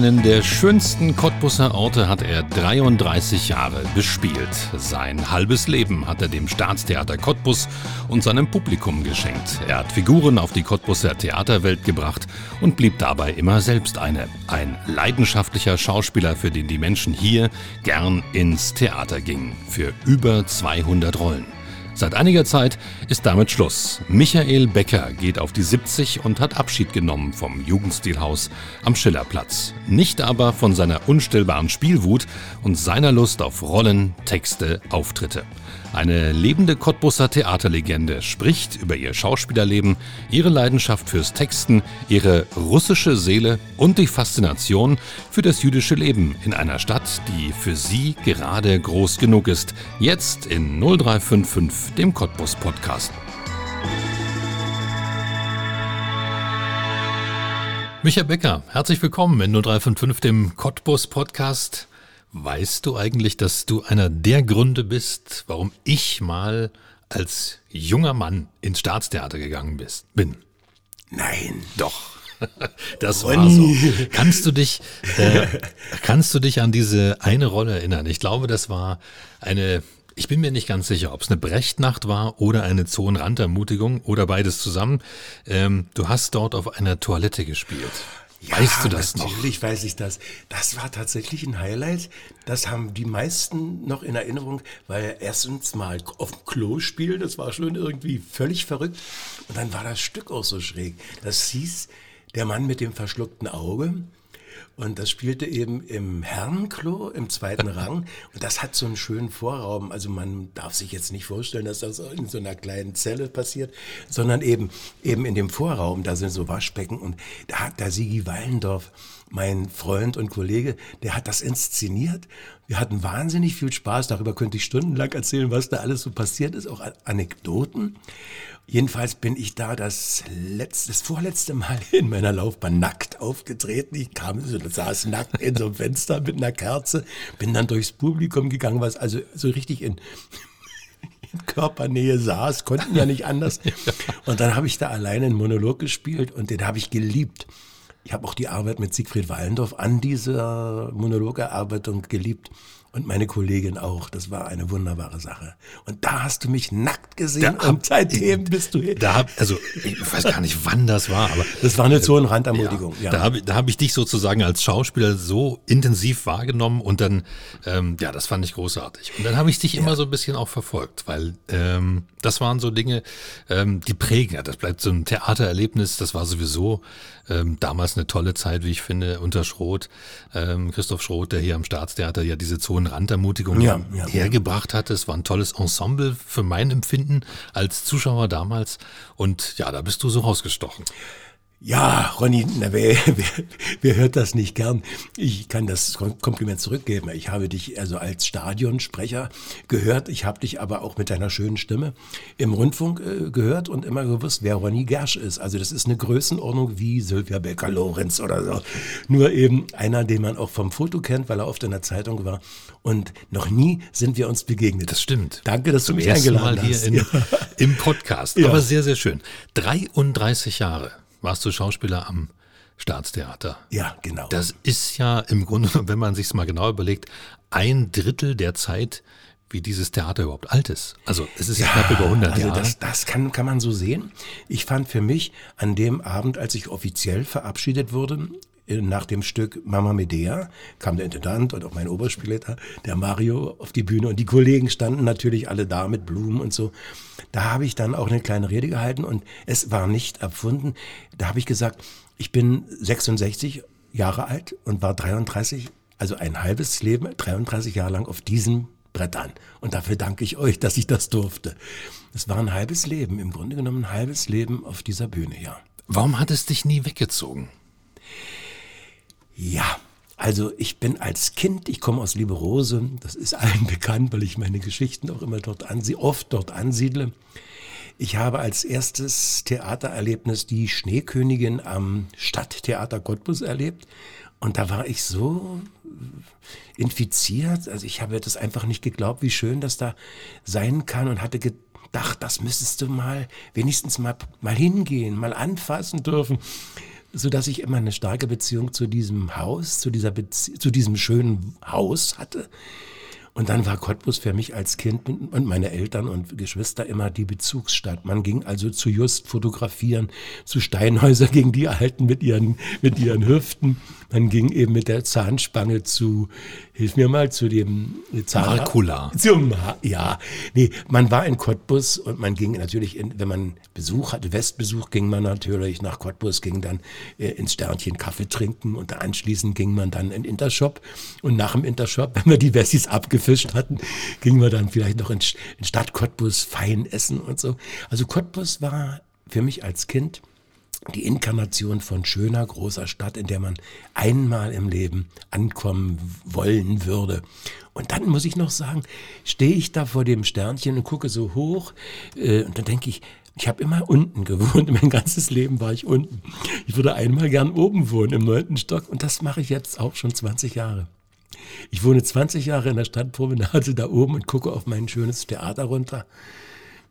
Einen der schönsten Cottbusser Orte hat er 33 Jahre bespielt. Sein halbes Leben hat er dem Staatstheater Cottbus und seinem Publikum geschenkt. Er hat Figuren auf die Cottbusser Theaterwelt gebracht und blieb dabei immer selbst eine. Ein leidenschaftlicher Schauspieler, für den die Menschen hier gern ins Theater gingen. Für über 200 Rollen. Seit einiger Zeit ist damit Schluss. Michael Becker geht auf die 70 und hat Abschied genommen vom Jugendstilhaus am Schillerplatz. Nicht aber von seiner unstillbaren Spielwut und seiner Lust auf Rollen, Texte, Auftritte. Eine lebende Cottbusser Theaterlegende spricht über ihr Schauspielerleben, ihre Leidenschaft fürs Texten, ihre russische Seele und die Faszination für das jüdische Leben in einer Stadt, die für sie gerade groß genug ist. Jetzt in 0355, dem Cottbus Podcast. Michael Becker, herzlich willkommen in 0355, dem Cottbus Podcast. Weißt du eigentlich, dass du einer der Gründe bist, warum ich mal als junger Mann ins Staatstheater gegangen bist, bin? Nein. Doch. Das war so. Kannst du dich, äh, kannst du dich an diese eine Rolle erinnern? Ich glaube, das war eine, ich bin mir nicht ganz sicher, ob es eine Brechtnacht war oder eine Zonenrandermutigung oder beides zusammen. Ähm, du hast dort auf einer Toilette gespielt. Ja, weißt du das natürlich noch? Natürlich weiß ich das. Das war tatsächlich ein Highlight. Das haben die meisten noch in Erinnerung, weil erstens mal auf dem Klo spielen, das war schon irgendwie völlig verrückt. Und dann war das Stück auch so schräg. Das hieß Der Mann mit dem verschluckten Auge. Und das spielte eben im Herrenklo im zweiten Rang. Und das hat so einen schönen Vorraum. Also man darf sich jetzt nicht vorstellen, dass das in so einer kleinen Zelle passiert, sondern eben, eben in dem Vorraum, da sind so Waschbecken. Und da hat der Sigi Wallendorf, mein Freund und Kollege, der hat das inszeniert. Wir hatten wahnsinnig viel Spaß. Darüber könnte ich stundenlang erzählen, was da alles so passiert ist, auch Anekdoten. Jedenfalls bin ich da das letzte, das vorletzte Mal in meiner Laufbahn nackt aufgetreten. Ich kam, so, saß nackt in so einem Fenster mit einer Kerze, bin dann durchs Publikum gegangen, was also so richtig in, in Körpernähe saß, konnten ja nicht anders. Und dann habe ich da alleine einen Monolog gespielt und den habe ich geliebt. Ich habe auch die Arbeit mit Siegfried Wallendorf an dieser Monologerarbeitung geliebt und meine Kollegin auch. Das war eine wunderbare Sache. Und da hast du mich nackt gesehen da und seitdem bist du hier. Da hab, also ich weiß gar nicht, wann das war, aber das war eine Zonenrandermutigung. Ja, ja. Da habe da hab ich dich sozusagen als Schauspieler so intensiv wahrgenommen und dann, ähm, ja, das fand ich großartig. Und dann habe ich dich ja. immer so ein bisschen auch verfolgt, weil ähm, das waren so Dinge, ähm, die prägen. Ja, das bleibt so ein Theatererlebnis. Das war sowieso ähm, damals eine tolle Zeit, wie ich finde, unter Schroth, ähm, Christoph Schroth, der hier am Staatstheater ja diese Zonenrandermutigung ja, ja, hergebracht hatte. Es war ein tolles Ensemble für mein Empfinden als Zuschauer damals. Und ja, da bist du so rausgestochen. Ja, Ronny, na, wer, wer, wer hört das nicht gern? Ich kann das Kompliment zurückgeben. Ich habe dich also als Stadionsprecher gehört. Ich habe dich aber auch mit deiner schönen Stimme im Rundfunk äh, gehört und immer gewusst, wer Ronny Gersch ist. Also das ist eine Größenordnung wie Sylvia Becker-Lorenz oder so. Nur eben einer, den man auch vom Foto kennt, weil er oft in der Zeitung war. Und noch nie sind wir uns begegnet. Das stimmt. Danke, dass Zum du mich eingeladen Mal hast. Hier in, ja. im Podcast. Ja. Aber sehr, sehr schön. 33 Jahre warst du Schauspieler am Staatstheater. Ja, genau. Das ist ja im Grunde, wenn man sich mal genau überlegt, ein Drittel der Zeit, wie dieses Theater überhaupt alt ist. Also es ist ja, knapp über 100 also Jahre. Das, das kann, kann man so sehen. Ich fand für mich an dem Abend, als ich offiziell verabschiedet wurde, nach dem Stück Mama Medea kam der Intendant und auch mein Oberspielleiter, der Mario, auf die Bühne und die Kollegen standen natürlich alle da mit Blumen und so. Da habe ich dann auch eine kleine Rede gehalten und es war nicht erfunden. Da habe ich gesagt, ich bin 66 Jahre alt und war 33, also ein halbes Leben, 33 Jahre lang auf diesem Brett an. Und dafür danke ich euch, dass ich das durfte. Es war ein halbes Leben, im Grunde genommen ein halbes Leben auf dieser Bühne, ja. Warum hat es dich nie weggezogen? Ja, also ich bin als Kind, ich komme aus Liberose, das ist allen bekannt, weil ich meine Geschichten auch immer dort ansie oft dort ansiedle. Ich habe als erstes Theatererlebnis die Schneekönigin am Stadttheater Cottbus erlebt. Und da war ich so infiziert. Also ich habe das einfach nicht geglaubt, wie schön das da sein kann und hatte Dach, das müsstest du mal, wenigstens mal, mal hingehen, mal anfassen dürfen so dass ich immer eine starke Beziehung zu diesem Haus, zu dieser Bezie zu diesem schönen Haus hatte. Und dann war Cottbus für mich als Kind und meine Eltern und Geschwister immer die Bezugsstadt. Man ging also zu Just fotografieren, zu Steinhäuser gegen die Alten mit ihren, mit ihren Hüften. Man ging eben mit der Zahnspange zu, hilf mir mal, zu dem Zahn. Markula. Zum, ja, nee, man war in Cottbus und man ging natürlich, in, wenn man Besuch hatte, Westbesuch, ging man natürlich nach Cottbus, ging dann äh, ins Sternchen Kaffee trinken und anschließend ging man dann in Intershop und nach dem Intershop, wenn wir die Wessis abgefüllt gefischt hatten, gingen wir dann vielleicht noch in, in Stadt Cottbus fein essen und so. Also Cottbus war für mich als Kind die Inkarnation von schöner, großer Stadt, in der man einmal im Leben ankommen wollen würde. Und dann muss ich noch sagen, stehe ich da vor dem Sternchen und gucke so hoch äh, und dann denke ich, ich habe immer unten gewohnt, mein ganzes Leben war ich unten. Ich würde einmal gern oben wohnen, im neunten Stock und das mache ich jetzt auch schon 20 Jahre. Ich wohne 20 Jahre in der Stadtpromenade da oben und gucke auf mein schönes Theater runter.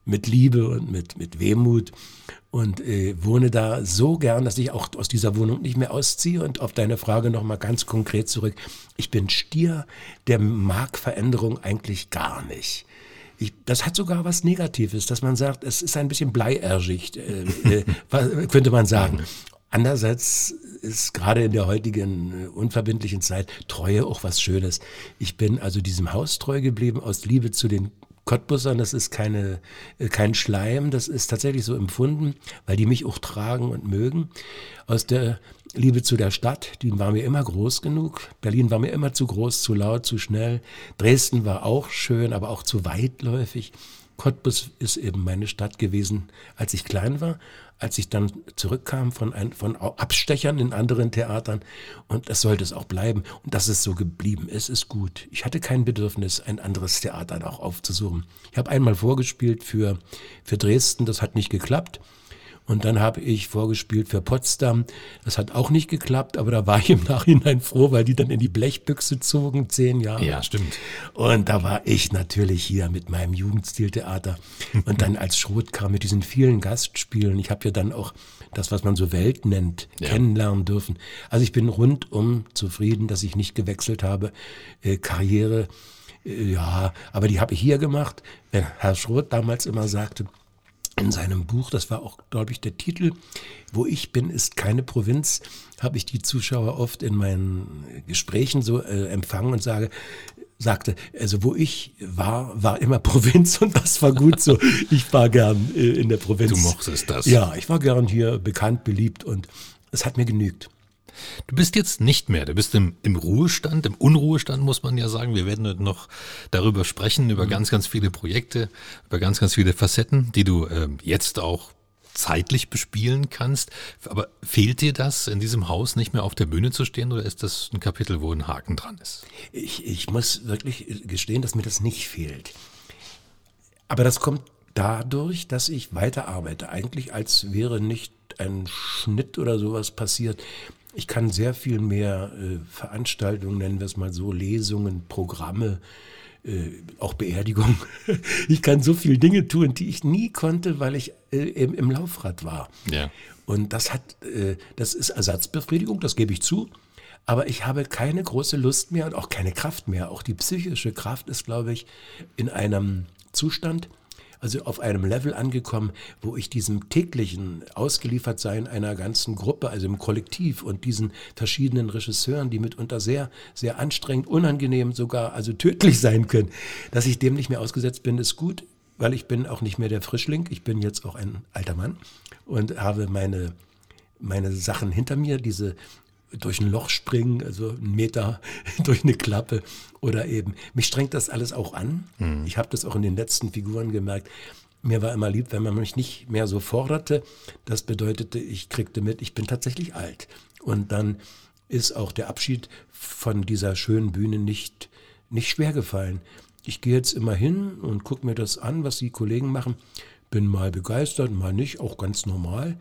Mit Liebe und mit, mit Wehmut. Und äh, wohne da so gern, dass ich auch aus dieser Wohnung nicht mehr ausziehe. Und auf deine Frage nochmal ganz konkret zurück. Ich bin Stier, der mag Veränderung eigentlich gar nicht. Ich, das hat sogar was Negatives, dass man sagt, es ist ein bisschen bleiergicht, äh, äh, könnte man sagen. Andererseits ist gerade in der heutigen äh, unverbindlichen Zeit Treue auch was Schönes. Ich bin also diesem Haus treu geblieben aus Liebe zu den Cottbussern, das ist keine, äh, kein Schleim, das ist tatsächlich so empfunden, weil die mich auch tragen und mögen. Aus der Liebe zu der Stadt, die war mir immer groß genug. Berlin war mir immer zu groß, zu laut, zu schnell. Dresden war auch schön, aber auch zu weitläufig. Cottbus ist eben meine Stadt gewesen, als ich klein war als ich dann zurückkam von, ein, von Abstechern in anderen Theatern. Und das sollte es auch bleiben. Und dass es so geblieben ist, ist gut. Ich hatte kein Bedürfnis, ein anderes Theater auch aufzusuchen. Ich habe einmal vorgespielt für, für Dresden, das hat nicht geklappt. Und dann habe ich vorgespielt für Potsdam. Das hat auch nicht geklappt, aber da war ich im Nachhinein froh, weil die dann in die Blechbüchse zogen, zehn Jahre. Ja, stimmt. Und da war ich natürlich hier mit meinem Jugendstiltheater. Und dann als Schrot kam mit diesen vielen Gastspielen. Ich habe ja dann auch das, was man so Welt nennt, ja. kennenlernen dürfen. Also ich bin rundum zufrieden, dass ich nicht gewechselt habe. Äh, Karriere, äh, ja, aber die habe ich hier gemacht. Wenn Herr Schroth damals immer sagte, in seinem Buch, das war auch, glaube ich, der Titel, Wo ich bin, ist keine Provinz, habe ich die Zuschauer oft in meinen Gesprächen so äh, empfangen und sage, sagte, also wo ich war, war immer Provinz und das war gut so. Ich war gern äh, in der Provinz. Du mochtest das. Ja, ich war gern hier bekannt, beliebt und es hat mir genügt. Du bist jetzt nicht mehr, du bist im, im Ruhestand, im Unruhestand muss man ja sagen. Wir werden noch darüber sprechen, über mhm. ganz, ganz viele Projekte, über ganz, ganz viele Facetten, die du äh, jetzt auch zeitlich bespielen kannst. Aber fehlt dir das, in diesem Haus nicht mehr auf der Bühne zu stehen oder ist das ein Kapitel, wo ein Haken dran ist? Ich, ich muss wirklich gestehen, dass mir das nicht fehlt. Aber das kommt dadurch, dass ich weiterarbeite, eigentlich als wäre nicht ein Schnitt oder sowas passiert. Ich kann sehr viel mehr äh, Veranstaltungen, nennen wir es mal so, Lesungen, Programme, äh, auch Beerdigungen. Ich kann so viele Dinge tun, die ich nie konnte, weil ich äh, im, im, Laufrad war. Ja. Und das hat, äh, das ist Ersatzbefriedigung, das gebe ich zu. Aber ich habe keine große Lust mehr und auch keine Kraft mehr. Auch die psychische Kraft ist, glaube ich, in einem Zustand, also auf einem Level angekommen, wo ich diesem täglichen Ausgeliefertsein einer ganzen Gruppe, also im Kollektiv und diesen verschiedenen Regisseuren, die mitunter sehr, sehr anstrengend, unangenehm sogar, also tödlich sein können, dass ich dem nicht mehr ausgesetzt bin, ist gut, weil ich bin auch nicht mehr der Frischling, ich bin jetzt auch ein alter Mann und habe meine meine Sachen hinter mir, diese durch ein Loch springen, also einen Meter durch eine Klappe oder eben. Mich strengt das alles auch an. Mhm. Ich habe das auch in den letzten Figuren gemerkt. Mir war immer lieb, wenn man mich nicht mehr so forderte. Das bedeutete, ich kriegte mit, ich bin tatsächlich alt. Und dann ist auch der Abschied von dieser schönen Bühne nicht, nicht schwer gefallen. Ich gehe jetzt immer hin und gucke mir das an, was die Kollegen machen. Bin mal begeistert, mal nicht, auch ganz normal.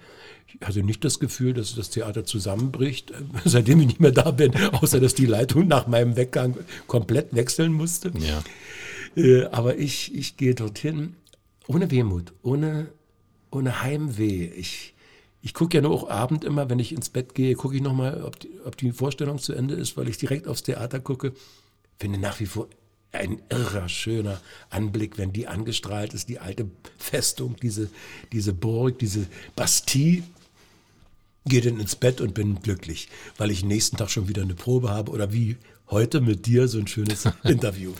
Ich hatte nicht das Gefühl, dass das Theater zusammenbricht, seitdem ich nicht mehr da bin, außer dass die Leitung nach meinem Weggang komplett wechseln musste. Ja. Äh, aber ich, ich gehe dorthin ohne Wehmut, ohne, ohne Heimweh. Ich, ich gucke ja nur auch Abend immer, wenn ich ins Bett gehe, gucke ich nochmal, ob die, ob die Vorstellung zu Ende ist, weil ich direkt aufs Theater gucke. Finde nach wie vor ein irrer, schöner Anblick, wenn die angestrahlt ist, die alte Festung, diese, diese Burg, diese Bastille. Gehe dann ins Bett und bin glücklich, weil ich nächsten Tag schon wieder eine Probe habe oder wie heute mit dir so ein schönes Interview.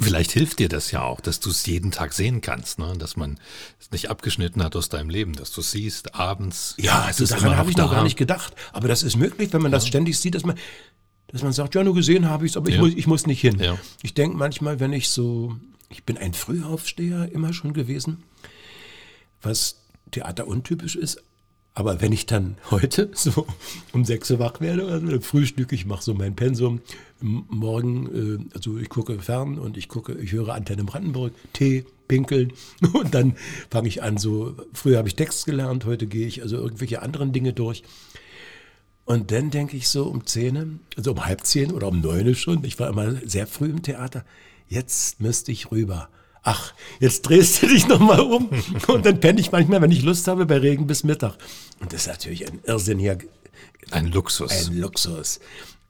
Vielleicht hilft dir das ja auch, dass du es jeden Tag sehen kannst, ne? dass man es nicht abgeschnitten hat aus deinem Leben, dass du es siehst abends. Ja, also daran habe ich noch gar nicht gedacht. Aber das ist möglich, wenn man ja. das ständig sieht, dass man, dass man sagt, ja, nur gesehen habe ich es, aber ja. ich, muss, ich muss nicht hin. Ja. Ich denke manchmal, wenn ich so, ich bin ein Frühaufsteher immer schon gewesen, was Theater untypisch ist, aber wenn ich dann heute so um sechs Uhr wach werde, also Frühstück, ich mache so mein Pensum, morgen, äh, also ich gucke fern und ich gucke, ich höre Antenne Brandenburg, Tee, pinkeln. Und dann fange ich an so, früher habe ich Text gelernt, heute gehe ich also irgendwelche anderen Dinge durch. Und dann denke ich so um zehn, also um halb zehn oder um neun schon, ich war immer sehr früh im Theater, jetzt müsste ich rüber ach, jetzt drehst du dich nochmal um und dann penne ich manchmal, wenn ich Lust habe, bei Regen bis Mittag. Und das ist natürlich ein Irrsinn hier. Ein Luxus. Ein Luxus.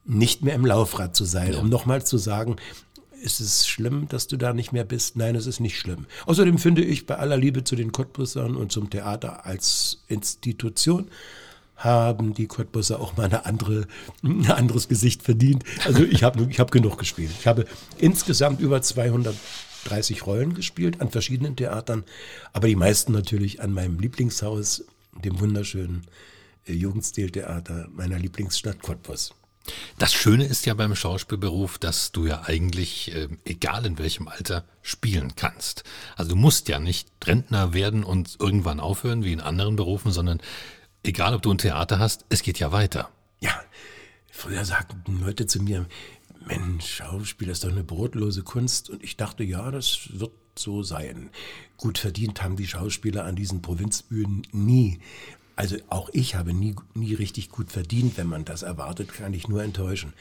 Nicht mehr im Laufrad zu sein, ja. um nochmal zu sagen, ist es schlimm, dass du da nicht mehr bist? Nein, es ist nicht schlimm. Außerdem finde ich, bei aller Liebe zu den Cottbussern und zum Theater als Institution, haben die Cottbusser auch mal eine andere, ein anderes Gesicht verdient. Also ich habe ich hab genug gespielt. Ich habe insgesamt über 200 30 Rollen gespielt an verschiedenen Theatern, aber die meisten natürlich an meinem Lieblingshaus, dem wunderschönen äh, Jugendstiltheater meiner Lieblingsstadt Cottbus. Das Schöne ist ja beim Schauspielberuf, dass du ja eigentlich, äh, egal in welchem Alter, spielen kannst. Also du musst ja nicht Rentner werden und irgendwann aufhören wie in anderen Berufen, sondern egal ob du ein Theater hast, es geht ja weiter. Ja, früher sagten Leute zu mir, Mensch, Schauspiel ist doch eine brotlose Kunst. Und ich dachte, ja, das wird so sein. Gut verdient haben die Schauspieler an diesen Provinzbühnen nie. Also auch ich habe nie, nie richtig gut verdient. Wenn man das erwartet, kann ich nur enttäuschen.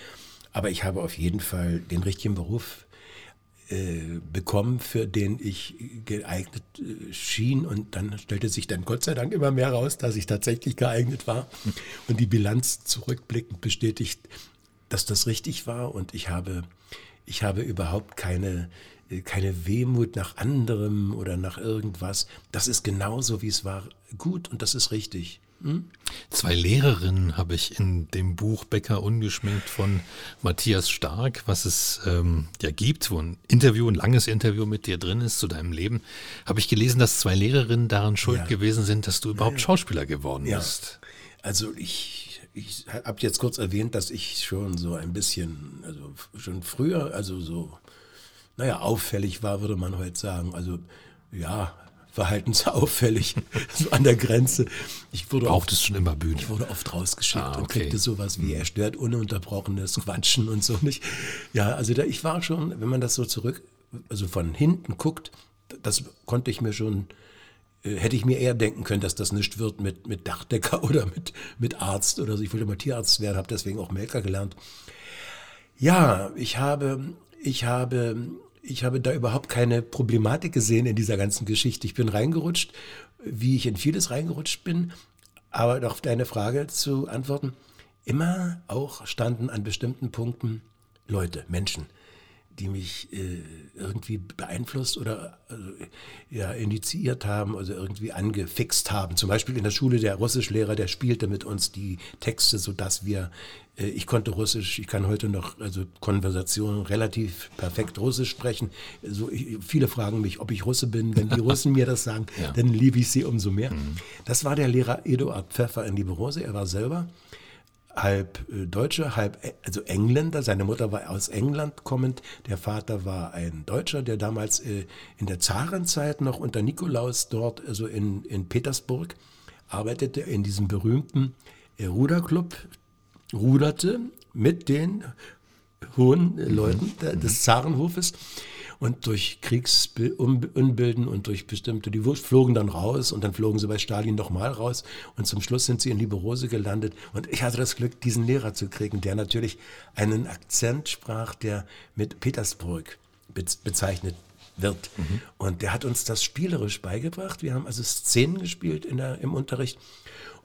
Aber ich habe auf jeden Fall den richtigen Beruf äh, bekommen, für den ich geeignet äh, schien. Und dann stellte sich dann Gott sei Dank immer mehr raus, dass ich tatsächlich geeignet war. Und die Bilanz zurückblickend bestätigt, dass das richtig war und ich habe, ich habe überhaupt keine, keine Wehmut nach anderem oder nach irgendwas. Das ist genauso, wie es war, gut und das ist richtig. Hm? Zwei Lehrerinnen habe ich in dem Buch Becker ungeschminkt von Matthias Stark, was es ähm, ja gibt, wo ein Interview, ein langes Interview mit dir drin ist zu deinem Leben, habe ich gelesen, dass zwei Lehrerinnen daran schuld ja. gewesen sind, dass du überhaupt Schauspieler geworden ja. bist. Also ich ich habe jetzt kurz erwähnt, dass ich schon so ein bisschen, also schon früher, also so, naja, auffällig war, würde man heute sagen. Also ja, verhaltensauffällig, so an der Grenze. Ich wurde Braucht es schon immer Bühne? Ich wurde oft rausgeschickt ah, okay. und kriegte sowas wie, er stört ununterbrochenes Quatschen und so nicht. Ja, also da, ich war schon, wenn man das so zurück, also von hinten guckt, das konnte ich mir schon hätte ich mir eher denken können, dass das nicht wird mit, mit Dachdecker oder mit, mit Arzt oder so. Ich wollte mal Tierarzt werden, habe deswegen auch Melker gelernt. Ja, ich habe, ich habe, ich habe da überhaupt keine Problematik gesehen in dieser ganzen Geschichte. Ich bin reingerutscht, wie ich in vieles reingerutscht bin. Aber auf deine Frage zu antworten, immer auch standen an bestimmten Punkten Leute, Menschen, die mich äh, irgendwie beeinflusst oder äh, ja, initiiert haben, also irgendwie angefixt haben. Zum Beispiel in der Schule der Russischlehrer, der spielte mit uns die Texte, sodass wir, äh, ich konnte Russisch, ich kann heute noch, also Konversationen relativ perfekt Russisch sprechen. So, ich, viele fragen mich, ob ich Russe bin. Wenn die Russen mir das sagen, ja. dann liebe ich sie umso mehr. Mhm. Das war der Lehrer Eduard Pfeffer in Liberose. Er war selber halb äh, Deutsche, halb äh, also Engländer. Seine Mutter war aus England kommend. Der Vater war ein Deutscher, der damals äh, in der Zarenzeit noch unter Nikolaus dort, also in, in Petersburg, arbeitete in diesem berühmten Ruderclub, ruderte mit den hohen Leuten mhm. des Zarenhofes und durch Kriegsunbilden und durch bestimmte, die flogen dann raus und dann flogen sie bei Stalin nochmal raus und zum Schluss sind sie in Liberose gelandet und ich hatte das Glück, diesen Lehrer zu kriegen, der natürlich einen Akzent sprach, der mit Petersburg bezeichnet wird. Mhm. Und der hat uns das spielerisch beigebracht. Wir haben also Szenen gespielt in der, im Unterricht.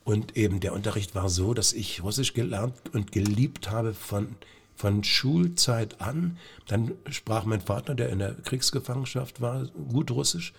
Und eben der Unterricht war so, dass ich Russisch gelernt und geliebt habe von, von Schulzeit an. Dann sprach mein Vater, der in der Kriegsgefangenschaft war, gut Russisch.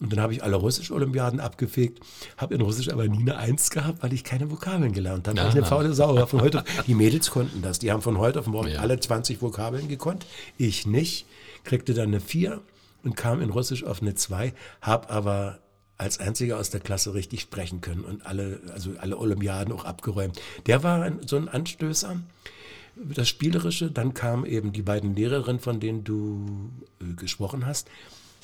Und dann habe ich alle Russisch-Olympiaden abgefegt, habe in Russisch aber nie eine Eins gehabt, weil ich keine Vokabeln gelernt habe. Ich eine faule Sau. Von heute, die Mädels konnten das. Die haben von heute auf morgen ja. alle 20 Vokabeln gekonnt. Ich nicht. Kriegte dann eine Vier und kam in Russisch auf eine Zwei, habe aber als einziger aus der Klasse richtig sprechen können und alle, also alle Olympiaden auch abgeräumt. Der war ein, so ein Anstößer, das Spielerische. Dann kamen eben die beiden Lehrerinnen, von denen du äh, gesprochen hast.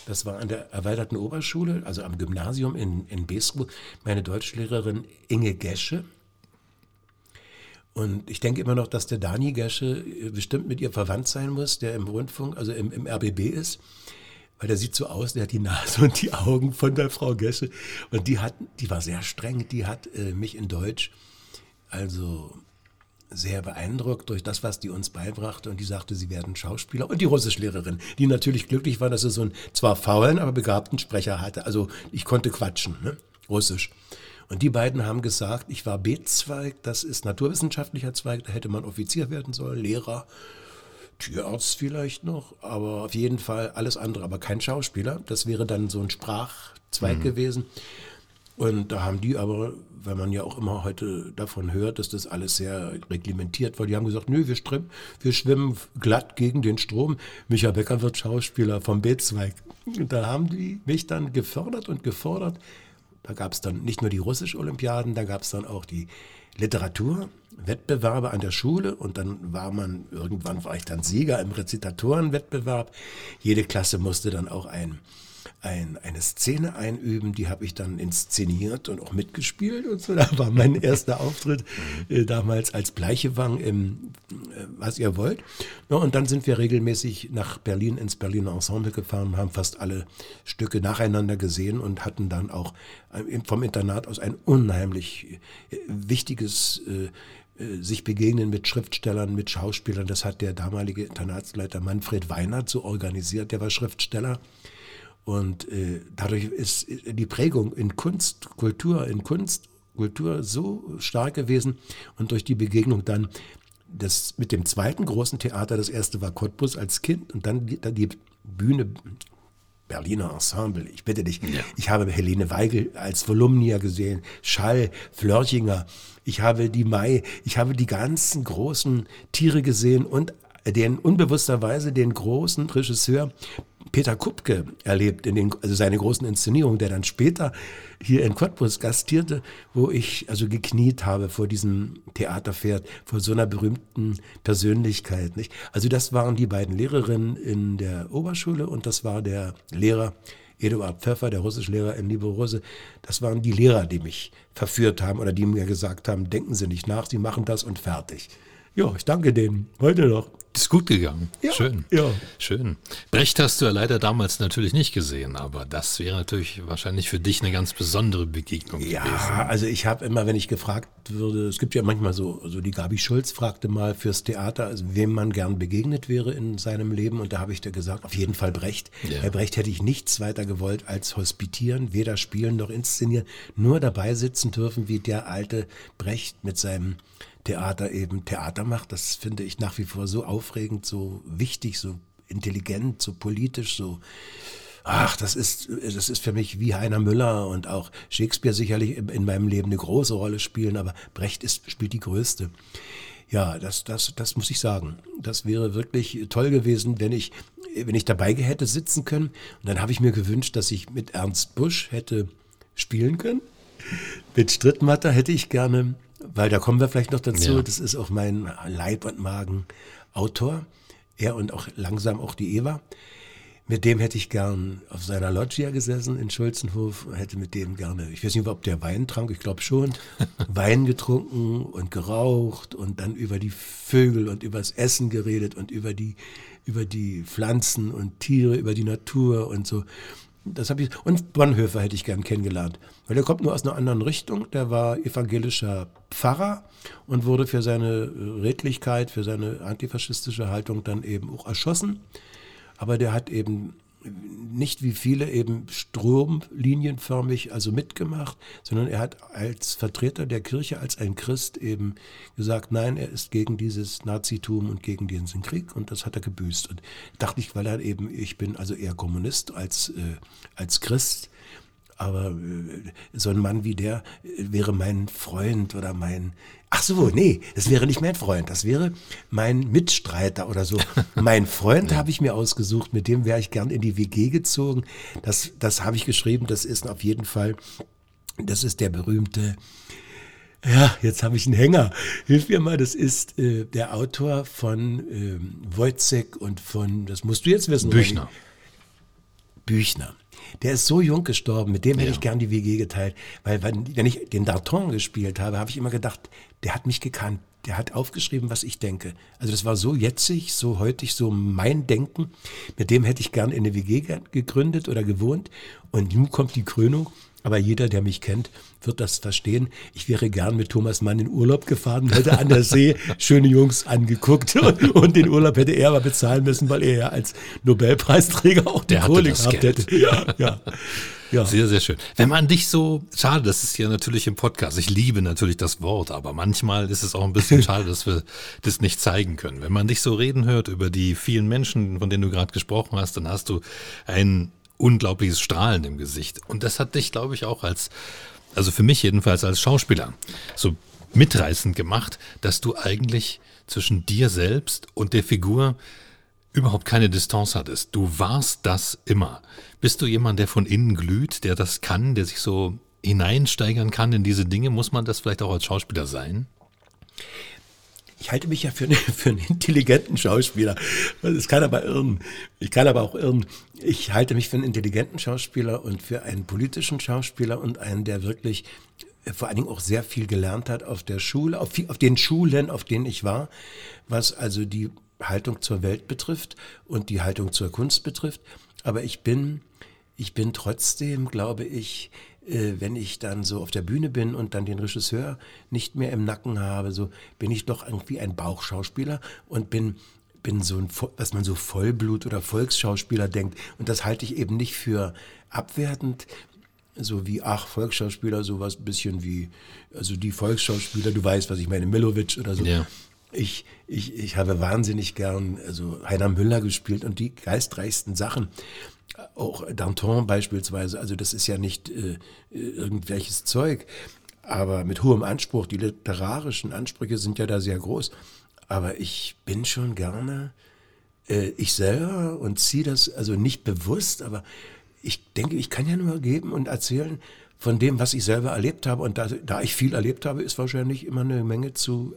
Das war an der erweiterten Oberschule, also am Gymnasium in, in Besko, meine Deutschlehrerin Inge Gesche. Und ich denke immer noch, dass der Dani Gesche äh, bestimmt mit ihr verwandt sein muss, der im Rundfunk, also im, im RBB ist. Weil der sieht so aus, der hat die Nase und die Augen von der Frau Gesche. Und die hat, die war sehr streng, die hat äh, mich in Deutsch also sehr beeindruckt durch das, was die uns beibrachte. Und die sagte, sie werden Schauspieler. Und die Russischlehrerin, die natürlich glücklich war, dass sie so einen zwar faulen, aber begabten Sprecher hatte. Also ich konnte quatschen, ne? Russisch. Und die beiden haben gesagt, ich war B-Zweig, das ist naturwissenschaftlicher Zweig, da hätte man Offizier werden sollen, Lehrer, Tierarzt vielleicht noch, aber auf jeden Fall alles andere, aber kein Schauspieler. Das wäre dann so ein Sprachzweig mhm. gewesen. Und da haben die aber, weil man ja auch immer heute davon hört, dass das alles sehr reglementiert war, die haben gesagt, nö, wir, wir schwimmen glatt gegen den Strom. Micha Becker wird Schauspieler vom B-Zweig. Und da haben die mich dann gefördert und gefordert. Da gab es dann nicht nur die Russisch-Olympiaden, da gab es dann auch die Literaturwettbewerbe an der Schule und dann war man, irgendwann war ich dann Sieger im Rezitatorenwettbewerb. Jede Klasse musste dann auch ein ein, eine Szene einüben, die habe ich dann inszeniert und auch mitgespielt und so. Da war mein erster Auftritt äh, damals als Bleichewang im äh, Was ihr wollt. Ja, und dann sind wir regelmäßig nach Berlin ins Berliner Ensemble gefahren, haben fast alle Stücke nacheinander gesehen und hatten dann auch äh, vom Internat aus ein unheimlich äh, wichtiges äh, äh, sich begegnen mit Schriftstellern, mit Schauspielern. Das hat der damalige Internatsleiter Manfred Weinert so organisiert. Der war Schriftsteller und äh, dadurch ist die Prägung in Kunst, Kultur, in Kunst, Kultur so stark gewesen und durch die Begegnung dann das mit dem zweiten großen Theater, das erste war Cottbus als Kind und dann die, dann die Bühne Berliner Ensemble, ich bitte dich, ja. ich habe Helene Weigel als Volumnia gesehen, Schall, Flörchinger, ich habe die Mai, ich habe die ganzen großen Tiere gesehen und den unbewussterweise den großen Regisseur Peter Kupke erlebt, in den, also seine großen Inszenierungen, der dann später hier in Cottbus gastierte, wo ich also gekniet habe vor diesem Theaterpferd, vor so einer berühmten Persönlichkeit. Nicht? Also das waren die beiden Lehrerinnen in der Oberschule und das war der Lehrer Eduard Pfeffer, der Russischlehrer in Liberose. Das waren die Lehrer, die mich verführt haben oder die mir gesagt haben, denken Sie nicht nach, Sie machen das und fertig. Ja, ich danke denen. Heute noch. Ist gut gegangen. Ja, Schön. Ja. Schön. Brecht hast du ja leider damals natürlich nicht gesehen, aber das wäre natürlich wahrscheinlich für dich eine ganz besondere Begegnung ja, gewesen. Ja, also ich habe immer, wenn ich gefragt würde, es gibt ja manchmal so, so die Gabi Schulz fragte mal fürs Theater, also wem man gern begegnet wäre in seinem Leben und da habe ich dir gesagt, auf jeden Fall Brecht. Ja. Bei Brecht hätte ich nichts weiter gewollt als hospitieren, weder spielen noch inszenieren, nur dabei sitzen dürfen, wie der alte Brecht mit seinem Theater eben Theater macht. Das finde ich nach wie vor so aufregend, so wichtig, so intelligent, so politisch, so ach, das ist, das ist für mich wie Heiner Müller und auch Shakespeare sicherlich in meinem Leben eine große Rolle spielen, aber Brecht ist, spielt die größte. Ja, das, das, das muss ich sagen. Das wäre wirklich toll gewesen, wenn ich, wenn ich dabei hätte sitzen können. Und dann habe ich mir gewünscht, dass ich mit Ernst Busch hätte spielen können. Mit Strittmatter hätte ich gerne weil da kommen wir vielleicht noch dazu, ja. das ist auch mein Leib- und Magen-Autor, er und auch langsam auch die Eva. Mit dem hätte ich gern auf seiner Loggia gesessen in Schulzenhof, hätte mit dem gerne, ich weiß nicht, ob der Wein trank, ich glaube schon, Wein getrunken und geraucht und dann über die Vögel und über das Essen geredet und über die, über die Pflanzen und Tiere, über die Natur und so. Das habe ich und Bonhoeffer hätte ich gern kennengelernt, weil der kommt nur aus einer anderen Richtung. Der war evangelischer Pfarrer und wurde für seine Redlichkeit, für seine antifaschistische Haltung dann eben auch erschossen. Aber der hat eben nicht wie viele eben stromlinienförmig also mitgemacht, sondern er hat als Vertreter der Kirche, als ein Christ eben gesagt, nein, er ist gegen dieses Nazitum und gegen diesen Krieg und das hat er gebüßt. Und dachte ich, weil er eben, ich bin also eher Kommunist als, äh, als Christ, aber äh, so ein Mann wie der äh, wäre mein Freund oder mein, ach so, nee, das wäre nicht mein Freund, das wäre mein Mitstreiter oder so. mein Freund ja. habe ich mir ausgesucht, mit dem wäre ich gern in die WG gezogen. Das, das habe ich geschrieben, das ist auf jeden Fall, das ist der berühmte, ja, jetzt habe ich einen Hänger. Hilf mir mal, das ist äh, der Autor von äh, Wojcek und von, das musst du jetzt wissen. Büchner. Büchner. Der ist so jung gestorben, mit dem hätte ich gern die WG geteilt. Weil wenn, ich den Darton gespielt habe, habe ich immer gedacht, der hat mich gekannt. Der hat aufgeschrieben, was ich denke. Also das war so jetzig, so heutig, so mein Denken. Mit dem hätte ich gern in eine WG gegründet oder gewohnt. Und nun kommt die Krönung. Aber jeder, der mich kennt, wird das verstehen. Ich wäre gern mit Thomas Mann in Urlaub gefahren, hätte an der See schöne Jungs angeguckt und, und, den Urlaub hätte er aber bezahlen müssen, weil er ja als Nobelpreisträger auch die Kohle gehabt hätte. Ja, ja. Ja. Sehr, sehr schön. Wenn man dich so, schade, das ist ja natürlich im Podcast. Ich liebe natürlich das Wort, aber manchmal ist es auch ein bisschen schade, dass wir das nicht zeigen können. Wenn man dich so reden hört über die vielen Menschen, von denen du gerade gesprochen hast, dann hast du ein unglaubliches Strahlen im Gesicht. Und das hat dich, glaube ich, auch als, also für mich jedenfalls als Schauspieler, so mitreißend gemacht, dass du eigentlich zwischen dir selbst und der Figur überhaupt keine Distanz hattest. Du warst das immer. Bist du jemand, der von innen glüht, der das kann, der sich so hineinsteigern kann in diese Dinge? Muss man das vielleicht auch als Schauspieler sein? Ich halte mich ja für, für einen intelligenten Schauspieler. Das kann aber irren. Ich kann aber auch irren. Ich halte mich für einen intelligenten Schauspieler und für einen politischen Schauspieler und einen, der wirklich äh, vor allen Dingen auch sehr viel gelernt hat auf der Schule, auf, auf den Schulen, auf denen ich war, was also die Haltung zur Welt betrifft und die Haltung zur Kunst betrifft. Aber ich bin, ich bin trotzdem, glaube ich, äh, wenn ich dann so auf der Bühne bin und dann den Regisseur nicht mehr im Nacken habe, so bin ich doch irgendwie ein Bauchschauspieler und bin bin so ein, was man so Vollblut oder Volksschauspieler denkt. Und das halte ich eben nicht für abwertend, so wie, ach, Volksschauspieler, sowas ein bisschen wie, also die Volksschauspieler, du weißt, was ich meine, Milovic oder so. Ja. Ich, ich, ich habe wahnsinnig gern also Heiner Müller gespielt und die geistreichsten Sachen auch Danton beispielsweise, also das ist ja nicht äh, irgendwelches Zeug, aber mit hohem Anspruch, die literarischen Ansprüche sind ja da sehr groß. Aber ich bin schon gerne äh, ich selber und ziehe das also nicht bewusst, aber ich denke, ich kann ja nur geben und erzählen von dem, was ich selber erlebt habe. Und da, da ich viel erlebt habe, ist wahrscheinlich immer eine Menge zu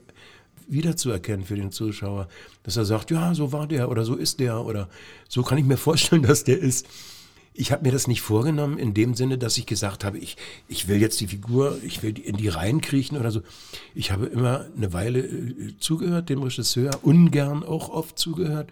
wiederzuerkennen für den Zuschauer, dass er sagt, ja, so war der oder so ist der oder so kann ich mir vorstellen, dass der ist. Ich habe mir das nicht vorgenommen in dem Sinne, dass ich gesagt habe, ich, ich will jetzt die Figur, ich will in die Reihen kriechen oder so. Ich habe immer eine Weile äh, zugehört, dem Regisseur, ungern auch oft zugehört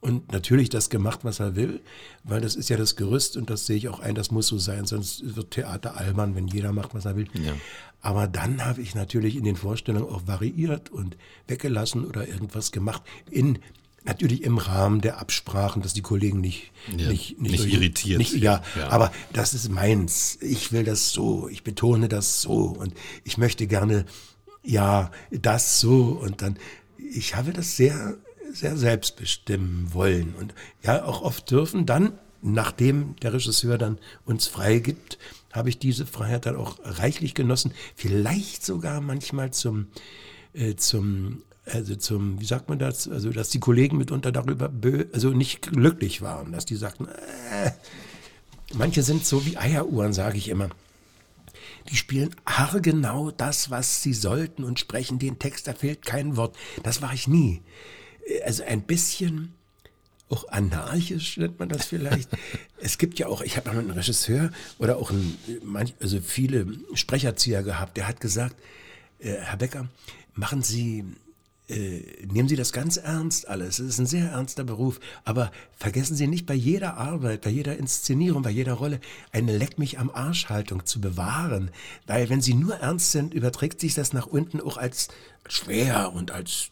und natürlich das gemacht, was er will, weil das ist ja das Gerüst und das sehe ich auch ein, das muss so sein, sonst wird Theater albern, wenn jeder macht, was er will. Ja. Aber dann habe ich natürlich in den Vorstellungen auch variiert und weggelassen oder irgendwas gemacht, in Natürlich im Rahmen der Absprachen, dass die Kollegen nicht, ja, nicht, nicht, nicht irritiert nicht, ja, ja, aber das ist meins. Ich will das so. Ich betone das so. Und ich möchte gerne, ja, das so. Und dann, ich habe das sehr sehr selbst bestimmen wollen und ja auch oft dürfen. Dann, nachdem der Regisseur dann uns freigibt, habe ich diese Freiheit dann auch reichlich genossen. Vielleicht sogar manchmal zum, äh, zum also zum, wie sagt man das, also dass die Kollegen mitunter darüber also nicht glücklich waren, dass die sagten, äh, manche sind so wie Eieruhren, sage ich immer. Die spielen haargenau das, was sie sollten und sprechen den Text, da fehlt kein Wort. Das war ich nie also ein bisschen auch anarchisch nennt man das vielleicht. es gibt ja auch, ich habe einen Regisseur oder auch ein, also viele Sprecherzieher gehabt, der hat gesagt, äh, Herr Becker, machen Sie, äh, nehmen Sie das ganz ernst alles. Es ist ein sehr ernster Beruf, aber vergessen Sie nicht bei jeder Arbeit, bei jeder Inszenierung, bei jeder Rolle eine Leck mich am Arsch Haltung zu bewahren, weil wenn Sie nur ernst sind, überträgt sich das nach unten auch als schwer und als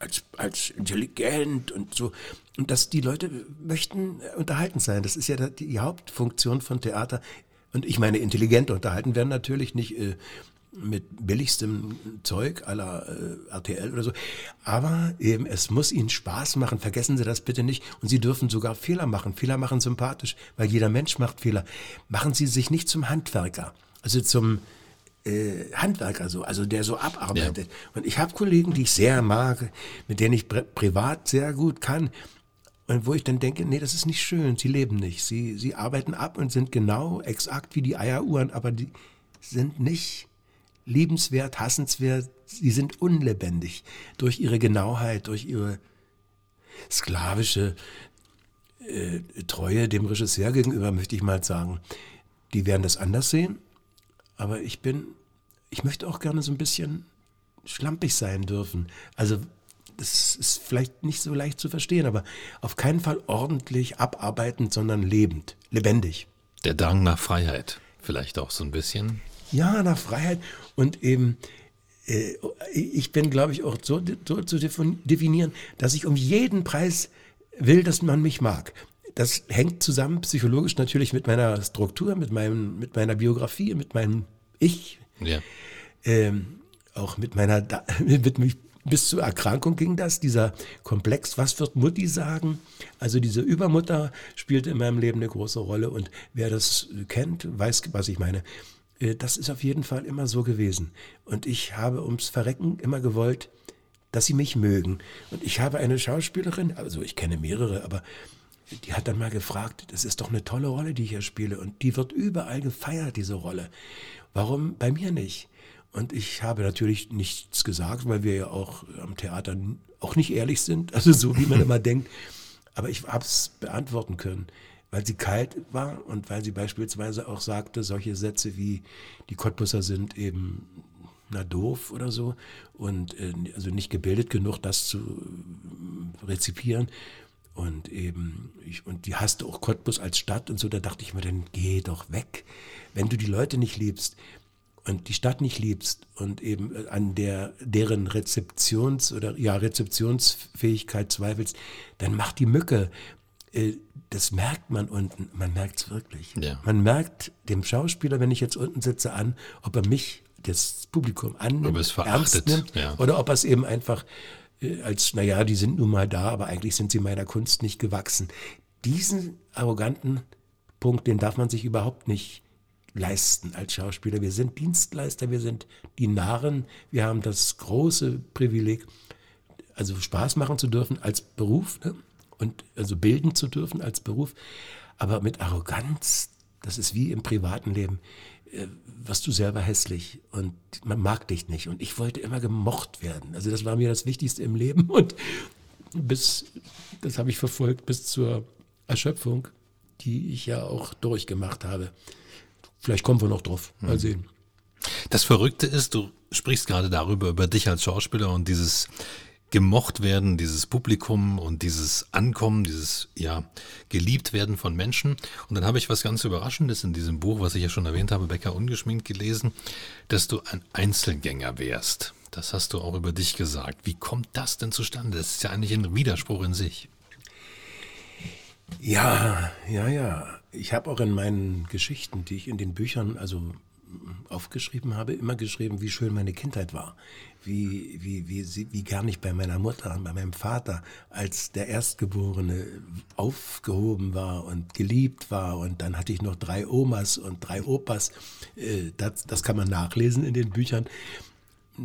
als, als intelligent und so. Und dass die Leute möchten unterhalten sein. Das ist ja die Hauptfunktion von Theater. Und ich meine, intelligent unterhalten werden natürlich nicht äh, mit billigstem Zeug aller äh, RTL oder so. Aber eben, es muss ihnen Spaß machen. Vergessen Sie das bitte nicht. Und Sie dürfen sogar Fehler machen. Fehler machen sympathisch, weil jeder Mensch macht Fehler. Machen Sie sich nicht zum Handwerker. Also zum äh, Handwerker so, also der so abarbeitet. Ja. Und ich habe Kollegen, die ich sehr mag, mit denen ich privat sehr gut kann. Und wo ich dann denke, nee, das ist nicht schön, sie leben nicht. Sie, sie arbeiten ab und sind genau exakt wie die Eieruhren, aber die sind nicht liebenswert, hassenswert, sie sind unlebendig durch ihre Genauheit, durch ihre sklavische äh, Treue dem Regisseur gegenüber, möchte ich mal sagen. Die werden das anders sehen, aber ich bin, ich möchte auch gerne so ein bisschen schlampig sein dürfen. Also das ist vielleicht nicht so leicht zu verstehen, aber auf keinen Fall ordentlich abarbeitend, sondern lebend, lebendig. Der Drang nach Freiheit, vielleicht auch so ein bisschen. Ja, nach Freiheit und eben, äh, ich bin, glaube ich, auch so, so zu definieren, dass ich um jeden Preis will, dass man mich mag. Das hängt zusammen psychologisch natürlich mit meiner Struktur, mit, meinem, mit meiner Biografie, mit meinem Ich. Ja. Ähm, auch mit meiner, mit, mich bis zur Erkrankung ging das, dieser Komplex, was wird Mutti sagen? Also diese Übermutter spielt in meinem Leben eine große Rolle und wer das kennt, weiß, was ich meine. Äh, das ist auf jeden Fall immer so gewesen. Und ich habe ums Verrecken immer gewollt, dass sie mich mögen. Und ich habe eine Schauspielerin, also ich kenne mehrere, aber die hat dann mal gefragt, das ist doch eine tolle Rolle, die ich hier spiele. Und die wird überall gefeiert, diese Rolle. Warum bei mir nicht? Und ich habe natürlich nichts gesagt, weil wir ja auch am Theater auch nicht ehrlich sind, also so wie man immer denkt. Aber ich habe es beantworten können, weil sie kalt war und weil sie beispielsweise auch sagte, solche Sätze wie die Cottbusser sind eben na doof oder so und äh, also nicht gebildet genug, das zu äh, rezipieren. Und eben, ich, und die hasste auch Cottbus als Stadt und so, da dachte ich mir, dann geh doch weg. Wenn du die Leute nicht liebst, und die Stadt nicht liebst und eben äh, an der, deren Rezeptions- oder ja, Rezeptionsfähigkeit zweifelst, dann macht die Mücke. Äh, das merkt man unten, man merkt es wirklich. Ja. Man merkt dem Schauspieler, wenn ich jetzt unten sitze, an, ob er mich, das Publikum, annimmt, ob es ernst nimmt ja. oder ob er es eben einfach äh, als, naja, die sind nun mal da, aber eigentlich sind sie meiner Kunst nicht gewachsen. Diesen arroganten Punkt, den darf man sich überhaupt nicht leisten als Schauspieler. Wir sind Dienstleister, wir sind die Narren, wir haben das große Privileg, also Spaß machen zu dürfen als Beruf ne? und also bilden zu dürfen als Beruf, aber mit Arroganz, das ist wie im privaten Leben, äh, wirst du selber hässlich und man mag dich nicht. Und ich wollte immer gemocht werden. Also das war mir das Wichtigste im Leben und bis, das habe ich verfolgt bis zur Erschöpfung, die ich ja auch durchgemacht habe. Vielleicht kommen wir noch drauf. Mal hm. sehen. Das Verrückte ist, du sprichst gerade darüber, über dich als Schauspieler und dieses gemocht werden, dieses Publikum und dieses Ankommen, dieses ja geliebt werden von Menschen. Und dann habe ich was ganz Überraschendes in diesem Buch, was ich ja schon erwähnt habe, Becker ungeschminkt gelesen, dass du ein Einzelgänger wärst. Das hast du auch über dich gesagt. Wie kommt das denn zustande? Das ist ja eigentlich ein Widerspruch in sich. Ja, ja, ja ich habe auch in meinen Geschichten, die ich in den Büchern also aufgeschrieben habe, immer geschrieben, wie schön meine Kindheit war. Wie, wie, wie, wie gar nicht bei meiner Mutter bei meinem Vater als der Erstgeborene aufgehoben war und geliebt war. Und dann hatte ich noch drei Omas und drei Opas. Äh, das, das kann man nachlesen in den Büchern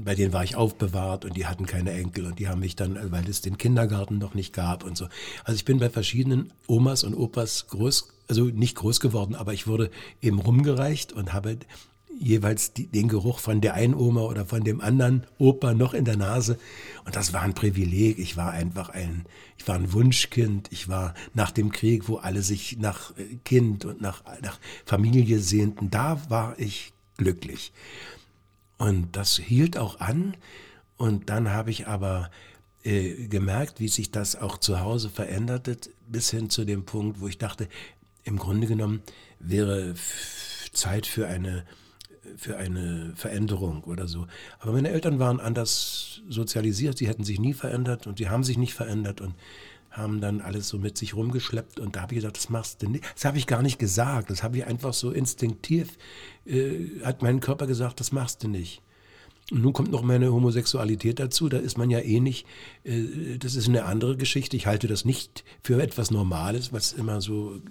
bei denen war ich aufbewahrt und die hatten keine Enkel und die haben mich dann, weil es den Kindergarten noch nicht gab und so. Also ich bin bei verschiedenen Omas und Opas groß also nicht groß geworden, aber ich wurde eben rumgereicht und habe jeweils die, den Geruch von der einen Oma oder von dem anderen Opa noch in der Nase. Und das war ein Privileg. Ich war einfach ein, ich war ein Wunschkind. Ich war nach dem Krieg, wo alle sich nach Kind und nach, nach Familie sehnten, da war ich glücklich. Und das hielt auch an. Und dann habe ich aber äh, gemerkt, wie sich das auch zu Hause veränderte, bis hin zu dem Punkt, wo ich dachte, im Grunde genommen wäre Zeit für eine für eine Veränderung oder so. Aber meine Eltern waren anders sozialisiert, sie hätten sich nie verändert und sie haben sich nicht verändert und haben dann alles so mit sich rumgeschleppt und da habe ich gesagt, das machst du nicht. Das habe ich gar nicht gesagt, das habe ich einfach so instinktiv, äh, hat mein Körper gesagt, das machst du nicht. Und nun kommt noch meine Homosexualität dazu, da ist man ja eh nicht, äh, das ist eine andere Geschichte. Ich halte das nicht für etwas Normales, was immer so,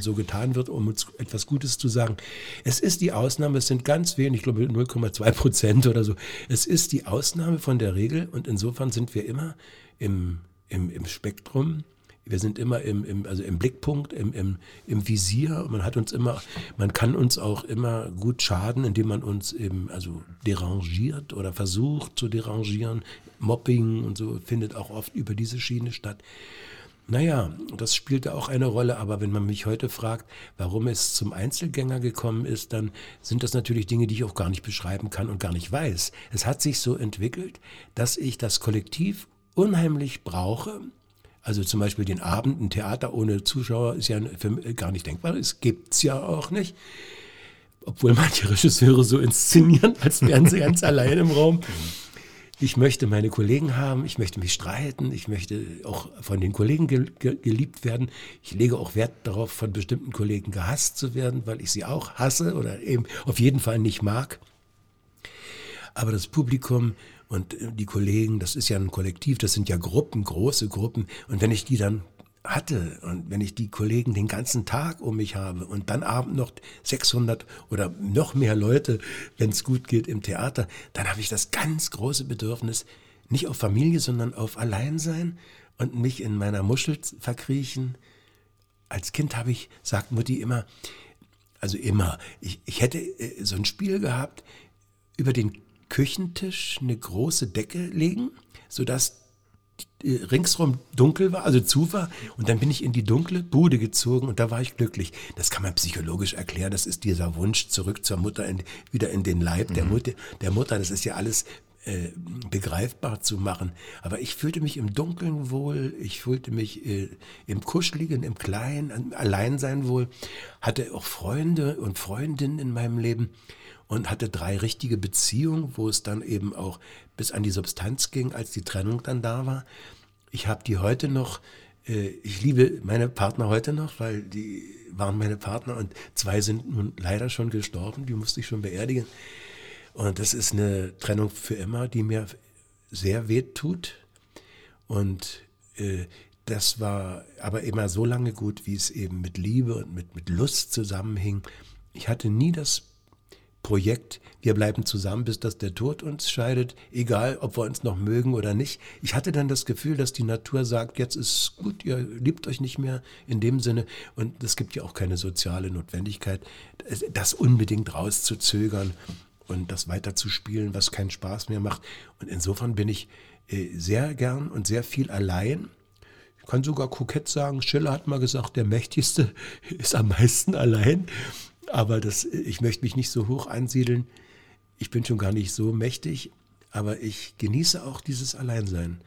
so getan wird, um etwas Gutes zu sagen. Es ist die Ausnahme, es sind ganz wenig, ich glaube 0,2 Prozent oder so. Es ist die Ausnahme von der Regel und insofern sind wir immer im, im, im Spektrum wir sind immer im, im, also im Blickpunkt, im, im, im Visier. Man hat uns immer, man kann uns auch immer gut schaden, indem man uns eben also derangiert oder versucht zu derangieren. Mobbing und so findet auch oft über diese Schiene statt. Naja, das spielte auch eine Rolle, aber wenn man mich heute fragt, warum es zum Einzelgänger gekommen ist, dann sind das natürlich Dinge, die ich auch gar nicht beschreiben kann und gar nicht weiß. Es hat sich so entwickelt, dass ich das Kollektiv unheimlich brauche, also zum Beispiel den Abend, ein Theater ohne Zuschauer ist ja gar nicht denkbar. Es gibt es ja auch nicht. Obwohl manche Regisseure so inszenieren, als wären sie ganz allein im Raum. Ich möchte meine Kollegen haben, ich möchte mich streiten, ich möchte auch von den Kollegen ge ge geliebt werden. Ich lege auch Wert darauf, von bestimmten Kollegen gehasst zu werden, weil ich sie auch hasse oder eben auf jeden Fall nicht mag. Aber das Publikum und äh, die Kollegen, das ist ja ein Kollektiv, das sind ja Gruppen, große Gruppen. Und wenn ich die dann hatte und wenn ich die Kollegen den ganzen Tag um mich habe und dann abend noch 600 oder noch mehr Leute, wenn es gut geht im Theater, dann habe ich das ganz große Bedürfnis, nicht auf Familie, sondern auf Alleinsein und mich in meiner Muschel verkriechen. Als Kind habe ich, sagt Mutti immer, also immer, ich, ich hätte äh, so ein Spiel gehabt über den Küchentisch eine große Decke legen, sodass ringsrum dunkel war, also zu war. Und dann bin ich in die dunkle Bude gezogen und da war ich glücklich. Das kann man psychologisch erklären. Das ist dieser Wunsch zurück zur Mutter, in, wieder in den Leib mhm. der, Mutter, der Mutter. Das ist ja alles äh, begreifbar zu machen. Aber ich fühlte mich im Dunkeln wohl, ich fühlte mich äh, im Kuscheligen, im Kleinen, Alleinsein wohl, hatte auch Freunde und Freundinnen in meinem Leben und hatte drei richtige Beziehungen, wo es dann eben auch bis an die Substanz ging, als die Trennung dann da war. Ich habe die heute noch, äh, ich liebe meine Partner heute noch, weil die waren meine Partner und zwei sind nun leider schon gestorben, die musste ich schon beerdigen. Und das ist eine Trennung für immer, die mir sehr weh tut. Und äh, das war aber immer so lange gut, wie es eben mit Liebe und mit, mit Lust zusammenhing. Ich hatte nie das Projekt, wir bleiben zusammen, bis dass der Tod uns scheidet, egal ob wir uns noch mögen oder nicht. Ich hatte dann das Gefühl, dass die Natur sagt, jetzt ist gut, ihr liebt euch nicht mehr in dem Sinne und es gibt ja auch keine soziale Notwendigkeit, das unbedingt rauszuzögern und das weiterzuspielen, was keinen Spaß mehr macht. Und insofern bin ich äh, sehr gern und sehr viel allein. Ich kann sogar kokett sagen, Schiller hat mal gesagt, der Mächtigste ist am meisten allein. Aber das, ich möchte mich nicht so hoch ansiedeln. Ich bin schon gar nicht so mächtig, aber ich genieße auch dieses Alleinsein.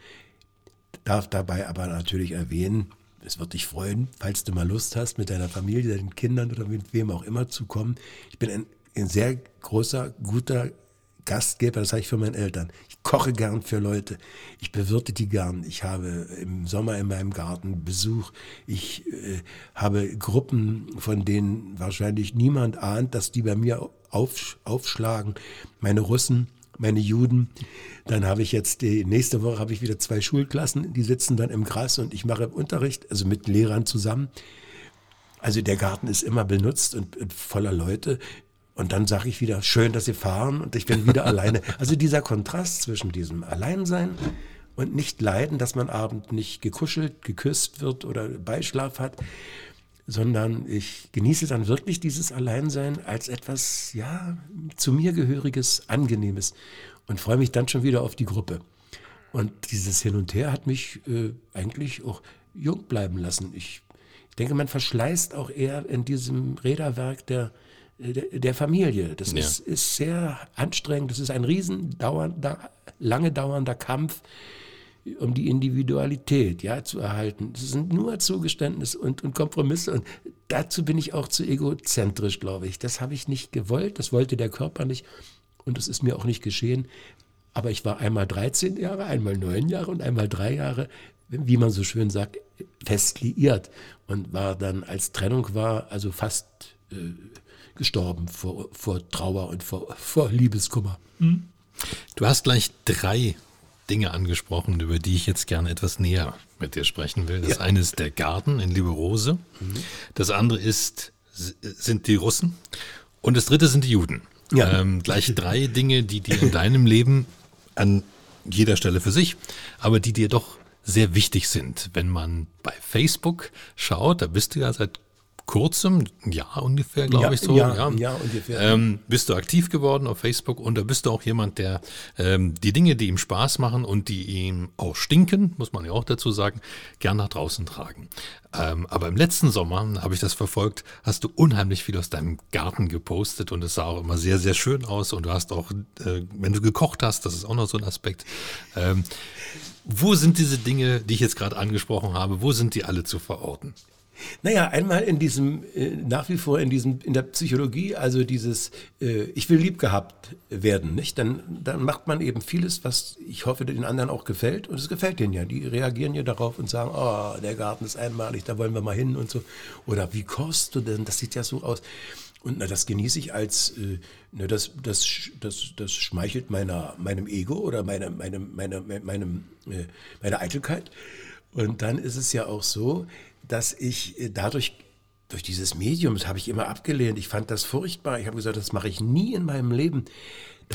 Darf dabei aber natürlich erwähnen, es wird dich freuen, falls du mal Lust hast, mit deiner Familie, deinen Kindern oder mit wem auch immer zu kommen. Ich bin ein, ein sehr großer, guter Gastgeber, das sage ich für meine Eltern. Koche gern für Leute. Ich bewirte die gern. Ich habe im Sommer in meinem Garten Besuch. Ich äh, habe Gruppen, von denen wahrscheinlich niemand ahnt, dass die bei mir auf, aufschlagen. Meine Russen, meine Juden. Dann habe ich jetzt die nächste Woche habe ich wieder zwei Schulklassen, die sitzen dann im Gras und ich mache Unterricht, also mit Lehrern zusammen. Also der Garten ist immer benutzt und, und voller Leute. Und dann sage ich wieder, schön, dass Sie fahren und ich bin wieder alleine. Also dieser Kontrast zwischen diesem Alleinsein und nicht leiden, dass man abend nicht gekuschelt, geküsst wird oder Beischlaf hat, sondern ich genieße dann wirklich dieses Alleinsein als etwas, ja, zu mir gehöriges, angenehmes und freue mich dann schon wieder auf die Gruppe. Und dieses Hin und Her hat mich äh, eigentlich auch jung bleiben lassen. Ich, ich denke, man verschleißt auch eher in diesem Räderwerk der der Familie. Das ja. ist, ist sehr anstrengend. Das ist ein riesen dauernder, lange dauernder Kampf. um die Individualität ja, zu erhalten. Das sind nur Zugeständnisse und, und Kompromisse. Und dazu bin ich auch zu egozentrisch, glaube ich. Das habe ich nicht gewollt, das wollte der Körper nicht und das ist mir auch nicht geschehen. Aber ich war einmal 13 Jahre, einmal 9 Jahre und einmal 3 Jahre, wie man so schön sagt, fest liiert und war dann, als Trennung war, also fast äh, gestorben vor, vor Trauer und vor, vor Liebeskummer. Hm? Du hast gleich drei Dinge angesprochen, über die ich jetzt gerne etwas näher mit dir sprechen will. Das ja. eine ist der Garten in Liberose. Mhm. Das andere ist, sind die Russen. Und das dritte sind die Juden. Ja. Ähm, gleich drei Dinge, die dir in deinem Leben an jeder Stelle für sich, aber die dir doch sehr wichtig sind. Wenn man bei Facebook schaut, da bist du ja seit kurzem, ein Jahr ungefähr, glaube ja, ich so. Ja, ja. ja ungefähr. Ähm, bist du aktiv geworden auf Facebook und da bist du auch jemand, der ähm, die Dinge, die ihm Spaß machen und die ihm auch stinken, muss man ja auch dazu sagen, gern nach draußen tragen. Ähm, aber im letzten Sommer habe ich das verfolgt, hast du unheimlich viel aus deinem Garten gepostet und es sah auch immer sehr, sehr schön aus und du hast auch, äh, wenn du gekocht hast, das ist auch noch so ein Aspekt. Ähm, wo sind diese Dinge, die ich jetzt gerade angesprochen habe, wo sind die alle zu verorten? Naja, einmal in diesem, äh, nach wie vor in diesem, in der Psychologie, also dieses, äh, ich will lieb gehabt werden, nicht? Dann, dann macht man eben vieles, was ich hoffe, den anderen auch gefällt. Und es gefällt denen ja. Die reagieren ja darauf und sagen, oh, der Garten ist einmalig, da wollen wir mal hin und so. Oder wie kochst du denn? Das sieht ja so aus. Und na, das genieße ich als, äh, na, das, das, das, das schmeichelt meiner, meinem Ego oder meiner, meinem, meiner, meinem, äh, meiner Eitelkeit. Und dann ist es ja auch so, dass ich äh, dadurch durch dieses Medium, das habe ich immer abgelehnt. Ich fand das furchtbar. Ich habe gesagt, das mache ich nie in meinem Leben.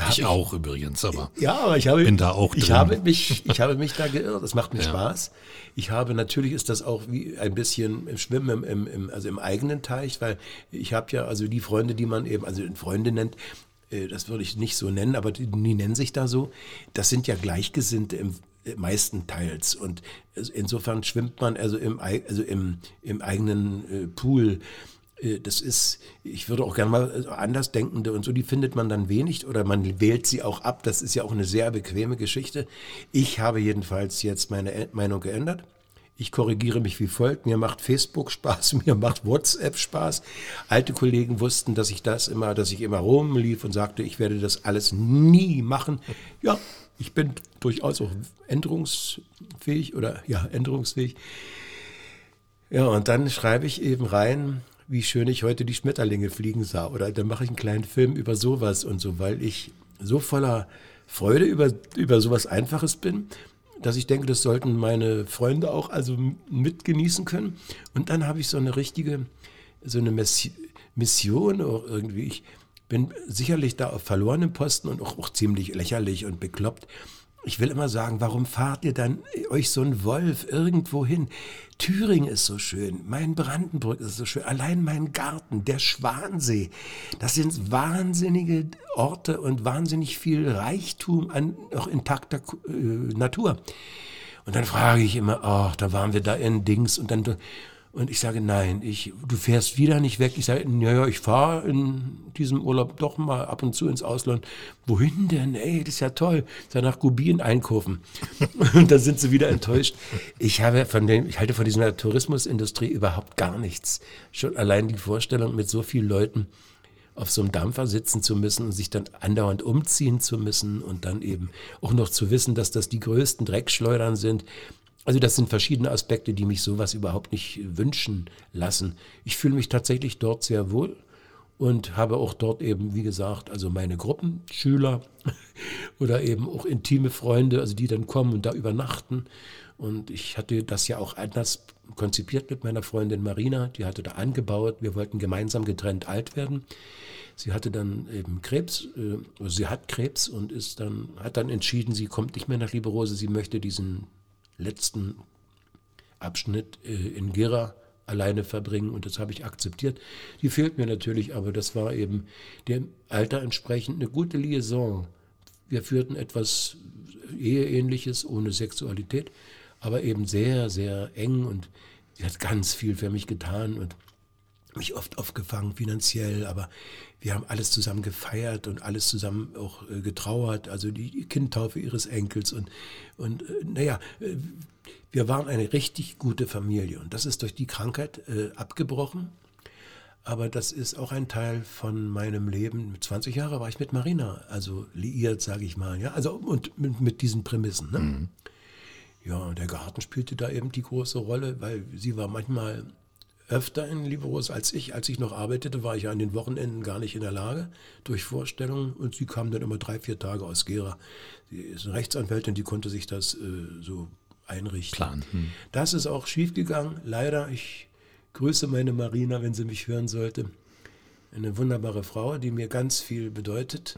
Ich, ich auch übrigens, aber ja, aber ich habe, bin da auch drin. Ich habe mich, ich habe mich da geirrt. Es macht mir ja. Spaß. Ich habe natürlich ist das auch wie ein bisschen im Schwimmen im, im, also im eigenen Teich, weil ich habe ja also die Freunde, die man eben also Freunde nennt, äh, das würde ich nicht so nennen, aber die, die nennen sich da so. Das sind ja Gleichgesinnte im, meistenteils. Und insofern schwimmt man also im, also im, im eigenen äh, Pool. Äh, das ist, ich würde auch gerne mal Andersdenkende und so, die findet man dann wenig oder man wählt sie auch ab. Das ist ja auch eine sehr bequeme Geschichte. Ich habe jedenfalls jetzt meine Meinung geändert. Ich korrigiere mich wie folgt. Mir macht Facebook Spaß, mir macht WhatsApp Spaß. Alte Kollegen wussten, dass ich das immer, dass ich immer rumlief und sagte, ich werde das alles nie machen. Ja, ich bin durchaus auch änderungsfähig oder ja, änderungsfähig. Ja, und dann schreibe ich eben rein, wie schön ich heute die Schmetterlinge fliegen sah. Oder dann mache ich einen kleinen Film über sowas und so, weil ich so voller Freude über, über sowas Einfaches bin, dass ich denke, das sollten meine Freunde auch also mitgenießen können. Und dann habe ich so eine richtige, so eine Mission irgendwie. Ich, bin sicherlich da auf verlorenem Posten und auch, auch ziemlich lächerlich und bekloppt. Ich will immer sagen, warum fahrt ihr dann euch so ein Wolf irgendwo hin? Thüringen ist so schön, mein Brandenburg ist so schön, allein mein Garten, der Schwansee. Das sind wahnsinnige Orte und wahnsinnig viel Reichtum an noch intakter äh, Natur. Und dann frage ich immer, ach, da waren wir da in Dings und dann und ich sage, nein, ich, du fährst wieder nicht weg. Ich sage, naja, ich fahre in diesem Urlaub doch mal ab und zu ins Ausland. Wohin denn? Ey, das ist ja toll. Sage, nach Gubien einkaufen. und dann sind sie wieder enttäuscht. Ich habe von dem, ich halte von dieser Tourismusindustrie überhaupt gar nichts. Schon allein die Vorstellung, mit so vielen Leuten auf so einem Dampfer sitzen zu müssen und sich dann andauernd umziehen zu müssen und dann eben auch noch zu wissen, dass das die größten Dreckschleudern sind, also das sind verschiedene Aspekte, die mich sowas überhaupt nicht wünschen lassen. Ich fühle mich tatsächlich dort sehr wohl und habe auch dort eben, wie gesagt, also meine Gruppenschüler oder eben auch intime Freunde, also die dann kommen und da übernachten. Und ich hatte das ja auch anders konzipiert mit meiner Freundin Marina, die hatte da angebaut. Wir wollten gemeinsam getrennt alt werden. Sie hatte dann eben Krebs, äh, sie hat Krebs und ist dann, hat dann entschieden, sie kommt nicht mehr nach Liberose, sie möchte diesen letzten Abschnitt äh, in Gera alleine verbringen und das habe ich akzeptiert. Die fehlt mir natürlich, aber das war eben dem Alter entsprechend eine gute Liaison. Wir führten etwas Eheähnliches ohne Sexualität, aber eben sehr, sehr eng und sie hat ganz viel für mich getan und mich oft aufgefangen finanziell, aber wir haben alles zusammen gefeiert und alles zusammen auch äh, getrauert, also die Kindtaufe ihres Enkels und, und äh, naja, äh, wir waren eine richtig gute Familie und das ist durch die Krankheit abgebrochen. Aber das ist auch ein Teil von meinem Leben. Mit 20 Jahren war ich mit Marina, also liiert, sage ich mal. Ja, also und mit, mit diesen Prämissen. Ne? Mhm. Ja, der Garten spielte da eben die große Rolle, weil sie war manchmal öfter in Liberos als ich. Als ich noch arbeitete, war ich an den Wochenenden gar nicht in der Lage durch Vorstellungen und sie kam dann immer drei, vier Tage aus Gera. Sie ist eine Rechtsanwältin, die konnte sich das äh, so einrichten. Plan. Hm. Das ist auch schiefgegangen. Leider, ich grüße meine Marina, wenn sie mich hören sollte. Eine wunderbare Frau, die mir ganz viel bedeutet,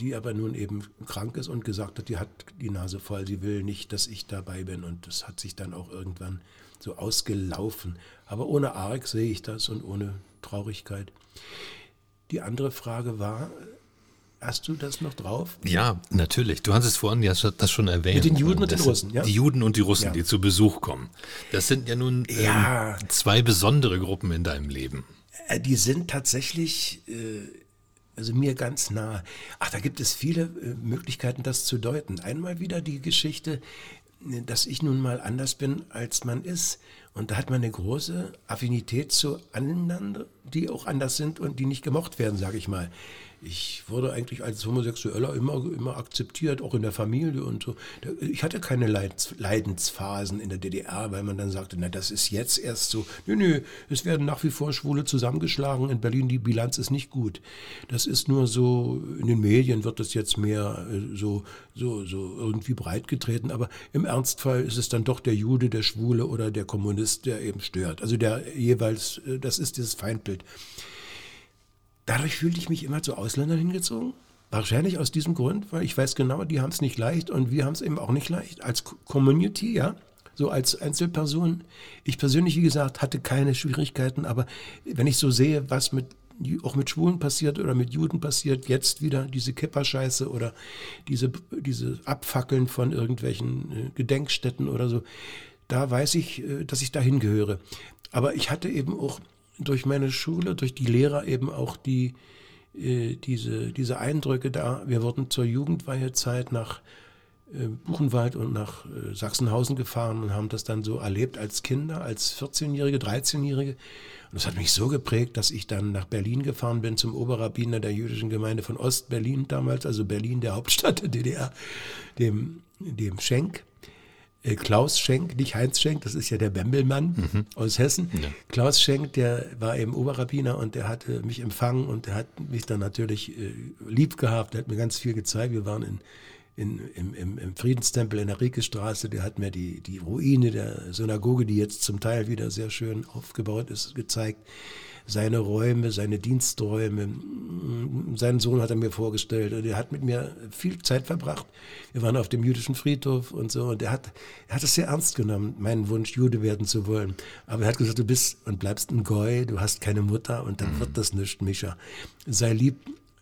die aber nun eben krank ist und gesagt hat, die hat die Nase voll, sie will nicht, dass ich dabei bin. Und das hat sich dann auch irgendwann so ausgelaufen. Aber ohne Arg sehe ich das und ohne Traurigkeit. Die andere Frage war, Hast du das noch drauf? Ja, natürlich. Du hast es vorhin ja das schon erwähnt. Mit den Juden und den Russen, ja? Die Juden und die Russen, ja. die zu Besuch kommen. Das sind ja nun ja. Ähm, zwei besondere Gruppen in deinem Leben. Äh, die sind tatsächlich, äh, also mir ganz nah. Ach, da gibt es viele äh, Möglichkeiten, das zu deuten. Einmal wieder die Geschichte, dass ich nun mal anders bin, als man ist. Und da hat man eine große Affinität zu anderen, die auch anders sind und die nicht gemocht werden, sage ich mal ich wurde eigentlich als Homosexueller immer, immer akzeptiert, auch in der Familie und so. Ich hatte keine Leidensphasen in der DDR, weil man dann sagte, na, das ist jetzt erst so. Nö, nö, es werden nach wie vor Schwule zusammengeschlagen. In Berlin, die Bilanz ist nicht gut. Das ist nur so, in den Medien wird das jetzt mehr äh, so, so, so irgendwie breitgetreten. Aber im Ernstfall ist es dann doch der Jude, der Schwule oder der Kommunist, der eben stört. Also der jeweils, äh, das ist dieses Feindbild. Dadurch fühlte ich mich immer zu Ausländern hingezogen. Wahrscheinlich aus diesem Grund, weil ich weiß genau, die haben es nicht leicht und wir haben es eben auch nicht leicht. Als Community, ja, so als Einzelperson. Ich persönlich, wie gesagt, hatte keine Schwierigkeiten, aber wenn ich so sehe, was mit auch mit Schwulen passiert oder mit Juden passiert, jetzt wieder diese Kipperscheiße oder diese, diese Abfackeln von irgendwelchen äh, Gedenkstätten oder so, da weiß ich, äh, dass ich dahin gehöre. Aber ich hatte eben auch durch meine Schule, durch die Lehrer eben auch die, äh, diese, diese Eindrücke da. Wir wurden zur Jugendweihezeit nach äh, Buchenwald und nach äh, Sachsenhausen gefahren und haben das dann so erlebt als Kinder, als 14-Jährige, 13-Jährige. Und das hat mich so geprägt, dass ich dann nach Berlin gefahren bin zum Oberrabbiner der jüdischen Gemeinde von Ostberlin damals, also Berlin, der Hauptstadt der DDR, dem, dem Schenk. Äh, Klaus Schenk, nicht Heinz Schenk, das ist ja der Bembelmann mhm. aus Hessen. Ja. Klaus Schenk, der war eben Oberrabbiner und der hatte mich empfangen und der hat mich dann natürlich äh, lieb gehabt, der hat mir ganz viel gezeigt. Wir waren in, in, im, im, im Friedenstempel in der Riekestraße, der hat mir die, die Ruine der Synagoge, die jetzt zum Teil wieder sehr schön aufgebaut ist, gezeigt seine Räume, seine Diensträume. Seinen Sohn hat er mir vorgestellt und er hat mit mir viel Zeit verbracht. Wir waren auf dem jüdischen Friedhof und so und er hat, er hat es sehr ernst genommen, meinen Wunsch, Jude werden zu wollen. Aber er hat gesagt, du bist und bleibst ein Goy, du hast keine Mutter und dann mhm. wird das nicht, Mischa. Sei lieb,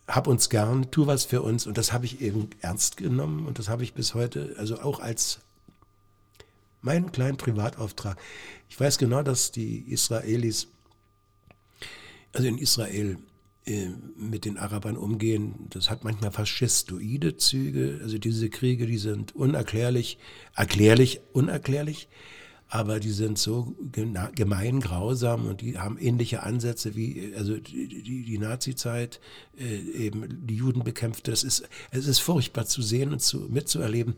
hab uns gern, tu was für uns und das habe ich eben ernst genommen und das habe ich bis heute, also auch als meinen kleinen Privatauftrag. Ich weiß genau, dass die Israelis also in Israel äh, mit den Arabern umgehen, das hat manchmal faschistoide Züge. Also diese Kriege, die sind unerklärlich, erklärlich, unerklärlich, aber die sind so gemein, grausam und die haben ähnliche Ansätze wie also die, die, die Nazi-Zeit, äh, eben die Juden bekämpfte. Das ist, es ist furchtbar zu sehen und zu, mitzuerleben.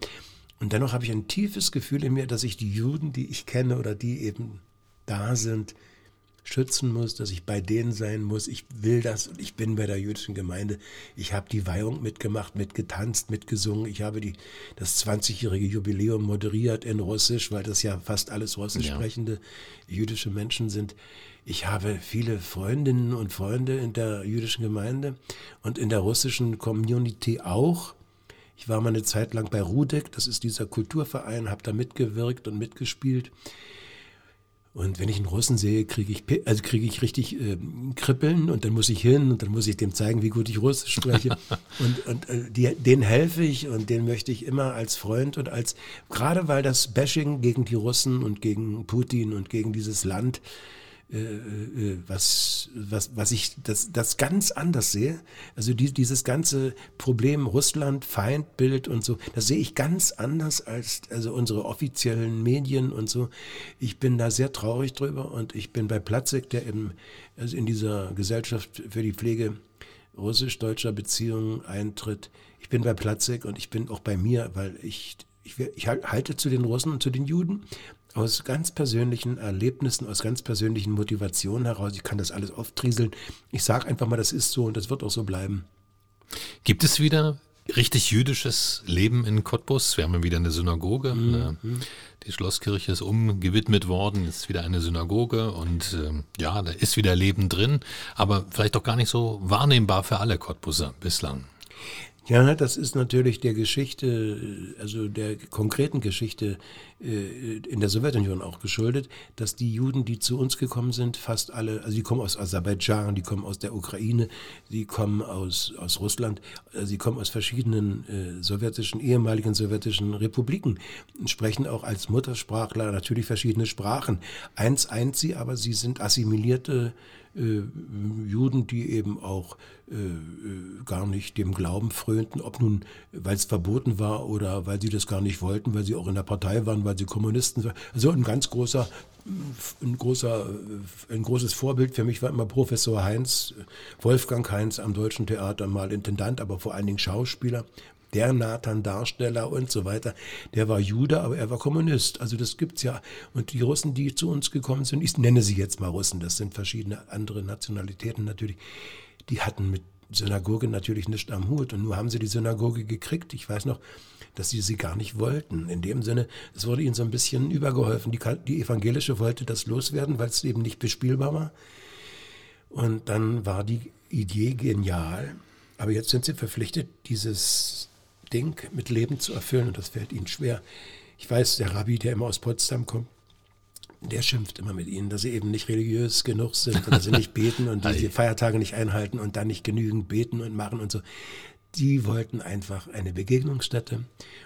Und dennoch habe ich ein tiefes Gefühl in mir, dass ich die Juden, die ich kenne oder die eben da sind, schützen muss, dass ich bei denen sein muss. Ich will das und ich bin bei der jüdischen Gemeinde. Ich habe die Weihung mitgemacht, mitgetanzt, mitgesungen. Ich habe die, das 20-jährige Jubiläum moderiert in Russisch, weil das ja fast alles russisch sprechende ja. jüdische Menschen sind. Ich habe viele Freundinnen und Freunde in der jüdischen Gemeinde und in der russischen Community auch. Ich war mal eine Zeit lang bei Rudek, das ist dieser Kulturverein, habe da mitgewirkt und mitgespielt. Und wenn ich einen Russen sehe, kriege ich, also kriege ich richtig äh, Kribbeln und dann muss ich hin und dann muss ich dem zeigen, wie gut ich Russisch spreche. und und äh, die, denen helfe ich und den möchte ich immer als Freund und als, gerade weil das Bashing gegen die Russen und gegen Putin und gegen dieses Land äh, äh, was, was, was ich das, das ganz anders sehe. Also die, dieses ganze Problem Russland, Feindbild und so, das sehe ich ganz anders als also unsere offiziellen Medien und so. Ich bin da sehr traurig drüber und ich bin bei Platzek, der im, also in dieser Gesellschaft für die Pflege russisch-deutscher Beziehungen eintritt. Ich bin bei Platzek und ich bin auch bei mir, weil ich, ich halte zu den Russen und zu den Juden aus ganz persönlichen Erlebnissen, aus ganz persönlichen Motivationen heraus. Ich kann das alles auftrieseln. Ich sage einfach mal, das ist so und das wird auch so bleiben. Gibt es wieder richtig jüdisches Leben in Cottbus? Wir haben ja wieder eine Synagoge. Mhm. Eine, die Schlosskirche ist umgewidmet worden, ist wieder eine Synagoge und äh, ja, da ist wieder Leben drin, aber vielleicht doch gar nicht so wahrnehmbar für alle Cottbuser bislang. Ja, das ist natürlich der Geschichte, also der konkreten Geschichte äh, in der Sowjetunion auch geschuldet, dass die Juden, die zu uns gekommen sind, fast alle, also die kommen aus Aserbaidschan, die kommen aus der Ukraine, die kommen aus, aus Russland, also sie kommen aus verschiedenen äh, sowjetischen, ehemaligen sowjetischen Republiken, sprechen auch als Muttersprachler natürlich verschiedene Sprachen. Eins eint sie, aber sie sind assimilierte äh, Juden, die eben auch äh, äh, gar nicht dem Glauben frönten, ob nun, weil es verboten war oder weil sie das gar nicht wollten, weil sie auch in der Partei waren, weil sie Kommunisten waren. Also ein ganz großer, ein großer, ein großes Vorbild für mich war immer Professor Heinz, Wolfgang Heinz am Deutschen Theater, mal Intendant, aber vor allen Dingen Schauspieler, der Nathan-Darsteller und so weiter, der war Jude, aber er war Kommunist. Also das gibt's ja. Und die Russen, die zu uns gekommen sind, ich nenne sie jetzt mal Russen, das sind verschiedene andere Nationalitäten natürlich, die hatten mit Synagoge natürlich nicht am Hut. Und nur haben sie die Synagoge gekriegt. Ich weiß noch, dass sie sie gar nicht wollten. In dem Sinne, es wurde ihnen so ein bisschen übergeholfen. Die, die evangelische wollte das loswerden, weil es eben nicht bespielbar war. Und dann war die Idee genial. Aber jetzt sind sie verpflichtet, dieses Ding mit Leben zu erfüllen und das fällt ihnen schwer. Ich weiß, der Rabbi, der immer aus Potsdam kommt, der schimpft immer mit ihnen, dass sie eben nicht religiös genug sind, dass sie nicht beten und die Feiertage nicht einhalten und dann nicht genügend beten und machen und so. Die wollten einfach eine Begegnungsstätte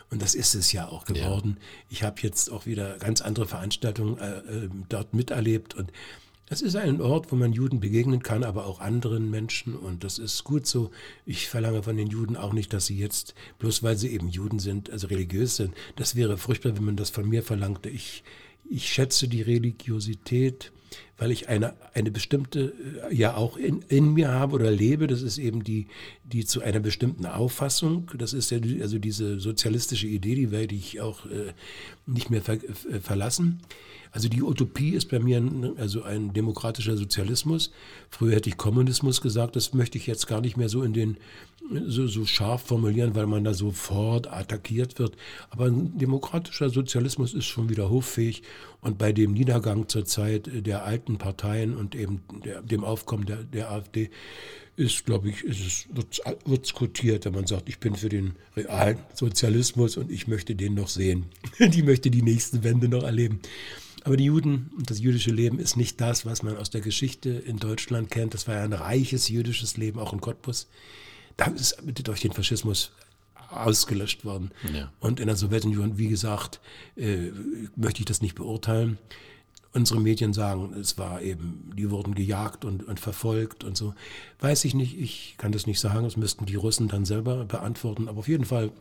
und das ist es ja auch geworden. Ja. Ich habe jetzt auch wieder ganz andere Veranstaltungen äh, äh dort miterlebt und das ist ein Ort, wo man Juden begegnen kann, aber auch anderen Menschen. Und das ist gut so. Ich verlange von den Juden auch nicht, dass sie jetzt, bloß weil sie eben Juden sind, also religiös sind. Das wäre furchtbar, wenn man das von mir verlangte. Ich, ich schätze die Religiosität, weil ich eine, eine bestimmte, äh, ja auch in, in mir habe oder lebe. Das ist eben die, die zu einer bestimmten Auffassung, das ist ja also diese sozialistische Idee, die werde ich auch äh, nicht mehr ver, äh, verlassen. Also die Utopie ist bei mir ein, also ein demokratischer Sozialismus. Früher hätte ich Kommunismus gesagt, das möchte ich jetzt gar nicht mehr so in den so, so scharf formulieren, weil man da sofort attackiert wird. Aber ein demokratischer Sozialismus ist schon wieder hoffähig und bei dem Niedergang zur Zeit der alten Parteien und eben der, dem Aufkommen der, der AfD ist, glaube ich, ist wird es quotiert, wenn man sagt, ich bin für den realen Sozialismus und ich möchte den noch sehen. die möchte die nächste Wende noch erleben. Aber die Juden und das jüdische Leben ist nicht das, was man aus der Geschichte in Deutschland kennt. Das war ja ein reiches jüdisches Leben, auch in Cottbus. Da ist durch den Faschismus ausgelöscht worden. Ja. Und in der Sowjetunion, wie gesagt, äh, möchte ich das nicht beurteilen. Unsere Medien sagen, es war eben, die wurden gejagt und, und verfolgt und so. Weiß ich nicht, ich kann das nicht sagen, das müssten die Russen dann selber beantworten. Aber auf jeden Fall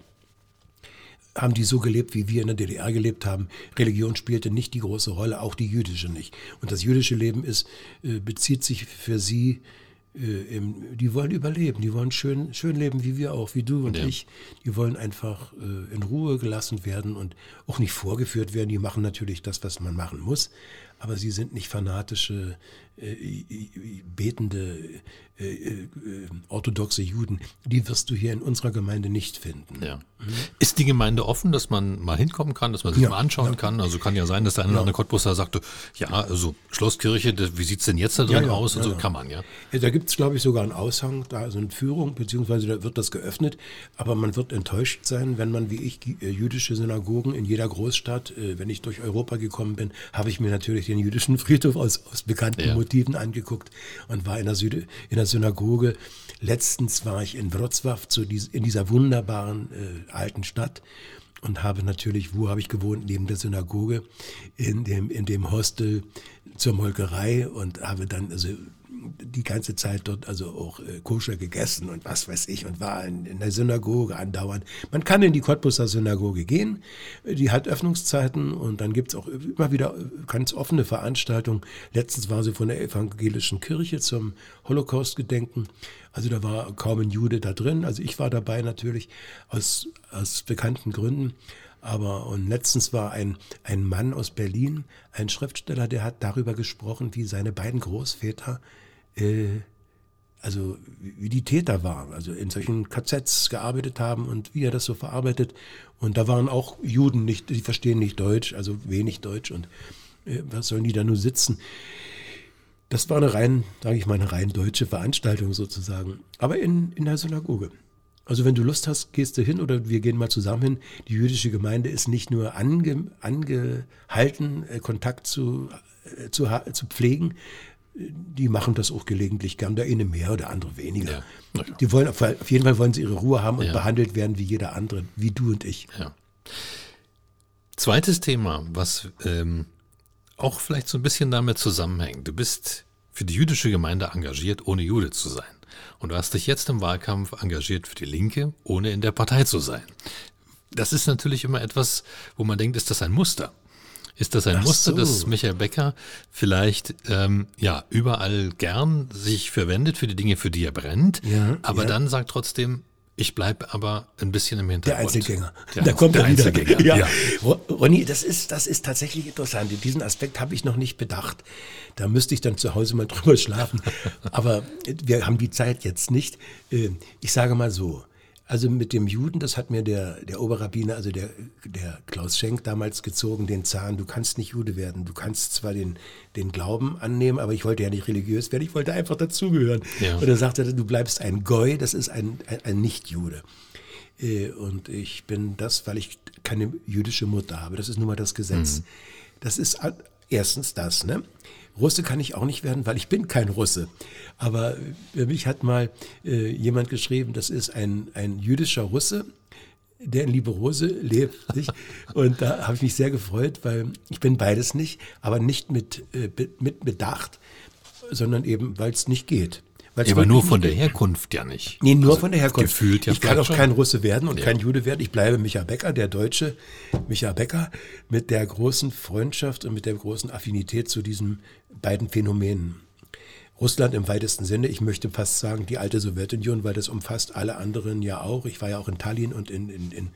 haben die so gelebt, wie wir in der DDR gelebt haben. Religion spielte nicht die große Rolle, auch die jüdische nicht. Und das jüdische Leben ist, äh, bezieht sich für sie, äh, die wollen überleben, die wollen schön, schön leben, wie wir auch, wie du und ja. ich. Die wollen einfach äh, in Ruhe gelassen werden und auch nicht vorgeführt werden. Die machen natürlich das, was man machen muss, aber sie sind nicht fanatische, betende äh, äh, orthodoxe Juden, die wirst du hier in unserer Gemeinde nicht finden. Ja. Mhm. Ist die Gemeinde offen, dass man mal hinkommen kann, dass man sich ja, mal anschauen ja. kann? Also kann ja sein, dass der eine oder andere Cottbusser sagte, ja, also Schlosskirche, wie sieht es denn jetzt da drin aus? Und so kann man, ja. da gibt es, glaube ich, sogar einen Aushang, da ist eine Führung, beziehungsweise da wird das geöffnet, aber man wird enttäuscht sein, wenn man wie ich äh, jüdische Synagogen in jeder Großstadt, wenn ich durch Europa gekommen bin, habe ich mir natürlich den jüdischen Friedhof aus, aus bekannten Motiven angeguckt und war in der, Süd in der Synagoge. Letztens war ich in Wrocław, zu dies, in dieser wunderbaren äh, alten Stadt. und habe natürlich, wo habe ich gewohnt? Neben der Synagoge, in dem, in dem Hostel zur Molkerei und habe dann also die ganze Zeit dort also auch äh, koscher gegessen und was weiß ich und war in, in, der Synagoge andauernd. Man kann in die Cottbuser Synagoge gehen, die hat Öffnungszeiten und dann gibt es auch immer wieder ganz offene Veranstaltungen. Letztens war sie von der evangelischen Kirche zum Holocaust-Gedenken. Also da war kaum ein Jude da drin. Also ich war dabei natürlich aus, aus bekannten Gründen. Aber und letztens war ein, ein Mann aus Berlin, ein Schriftsteller, der hat darüber gesprochen, wie seine beiden Großväter äh, also wie die Täter waren, also in solchen KZs gearbeitet haben und wie er das so verarbeitet. Und da waren auch Juden nicht, die verstehen nicht Deutsch, also wenig Deutsch und äh, was sollen die da nur sitzen? Das war eine rein, sage ich mal, eine rein deutsche Veranstaltung sozusagen, aber in, in der Synagoge. Also wenn du Lust hast, gehst du hin oder wir gehen mal zusammen hin. Die jüdische Gemeinde ist nicht nur ange, angehalten, äh, Kontakt zu, äh, zu, zu pflegen, die machen das auch gelegentlich gern, der eine mehr oder andere weniger. Ja. Die wollen auf, auf, jeden Fall wollen sie ihre Ruhe haben und ja. behandelt werden wie jeder andere, wie du und ich. Zweites Thema, was ähm, auch vielleicht so ein bisschen damit zusammenhängt. Du bist für die jüdische Gemeinde engagiert, ohne Jude zu sein. Und du hast dich jetzt im Wahlkampf engagiert für die Linke, ohne in der Partei zu sein. Das ist natürlich immer etwas, wo man denkt, ist das ein Muster? Ist das ein Ach Muster, so. dass Michael Becker vielleicht ähm, ja überall gern sich verwendet für die Dinge, für die er brennt, ja, aber ja. dann sagt trotzdem, ich bleibe aber ein bisschen im Hintergrund. Der Einzelgänger. Der, da kommt der er wieder. Einzelgänger. Ja. ja. Ronny, das ist, das ist tatsächlich interessant. Diesen Aspekt habe ich noch nicht bedacht. Da müsste ich dann zu Hause mal drüber schlafen. Aber wir haben die Zeit jetzt nicht. Äh, ich sage mal so. Also mit dem Juden, das hat mir der, der Oberrabbiner, also der, der Klaus Schenk damals gezogen, den Zahn, du kannst nicht Jude werden. Du kannst zwar den, den Glauben annehmen, aber ich wollte ja nicht religiös werden, ich wollte einfach dazugehören. Ja. Und er sagte, du bleibst ein Goy, das ist ein, ein, ein Nicht-Jude. Äh, und ich bin das, weil ich keine jüdische Mutter habe. Das ist nun mal das Gesetz. Mhm. Das ist erstens das, ne? Russe kann ich auch nicht werden, weil ich bin kein Russe. Aber für mich hat mal äh, jemand geschrieben, das ist ein, ein jüdischer Russe, der in Liberose lebt. Nicht? Und da habe ich mich sehr gefreut, weil ich bin beides nicht, aber nicht mit, äh, mit Bedacht, sondern eben, weil es nicht geht. Ja, aber nur von der Herkunft ja nicht. Nee, nur also von der Herkunft. Gefühlt ja ich kann auch schon. kein Russe werden und ja. kein Jude werden. Ich bleibe Micha Becker, der Deutsche, Micha Becker, mit der großen Freundschaft und mit der großen Affinität zu diesen beiden Phänomenen. Russland im weitesten Sinne, ich möchte fast sagen, die alte Sowjetunion, weil das umfasst alle anderen ja auch. Ich war ja auch in Tallinn und in, in, in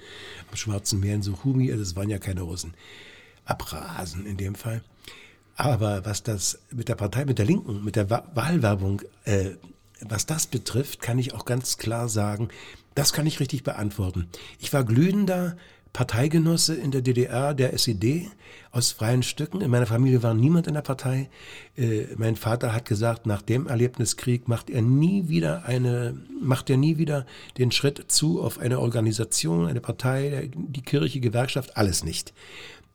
am Schwarzen Meer in Suchumi, also es waren ja keine Russen. Abrasen in dem Fall. Aber was das mit der Partei, mit der Linken, mit der Wahlwerbung, äh, was das betrifft, kann ich auch ganz klar sagen, das kann ich richtig beantworten. Ich war glühender Parteigenosse in der DDR der SED aus freien Stücken. In meiner Familie war niemand in der Partei. Äh, mein Vater hat gesagt, nach dem Erlebniskrieg macht er nie wieder eine, macht er nie wieder den Schritt zu auf eine Organisation, eine Partei, die Kirche, Gewerkschaft, alles nicht.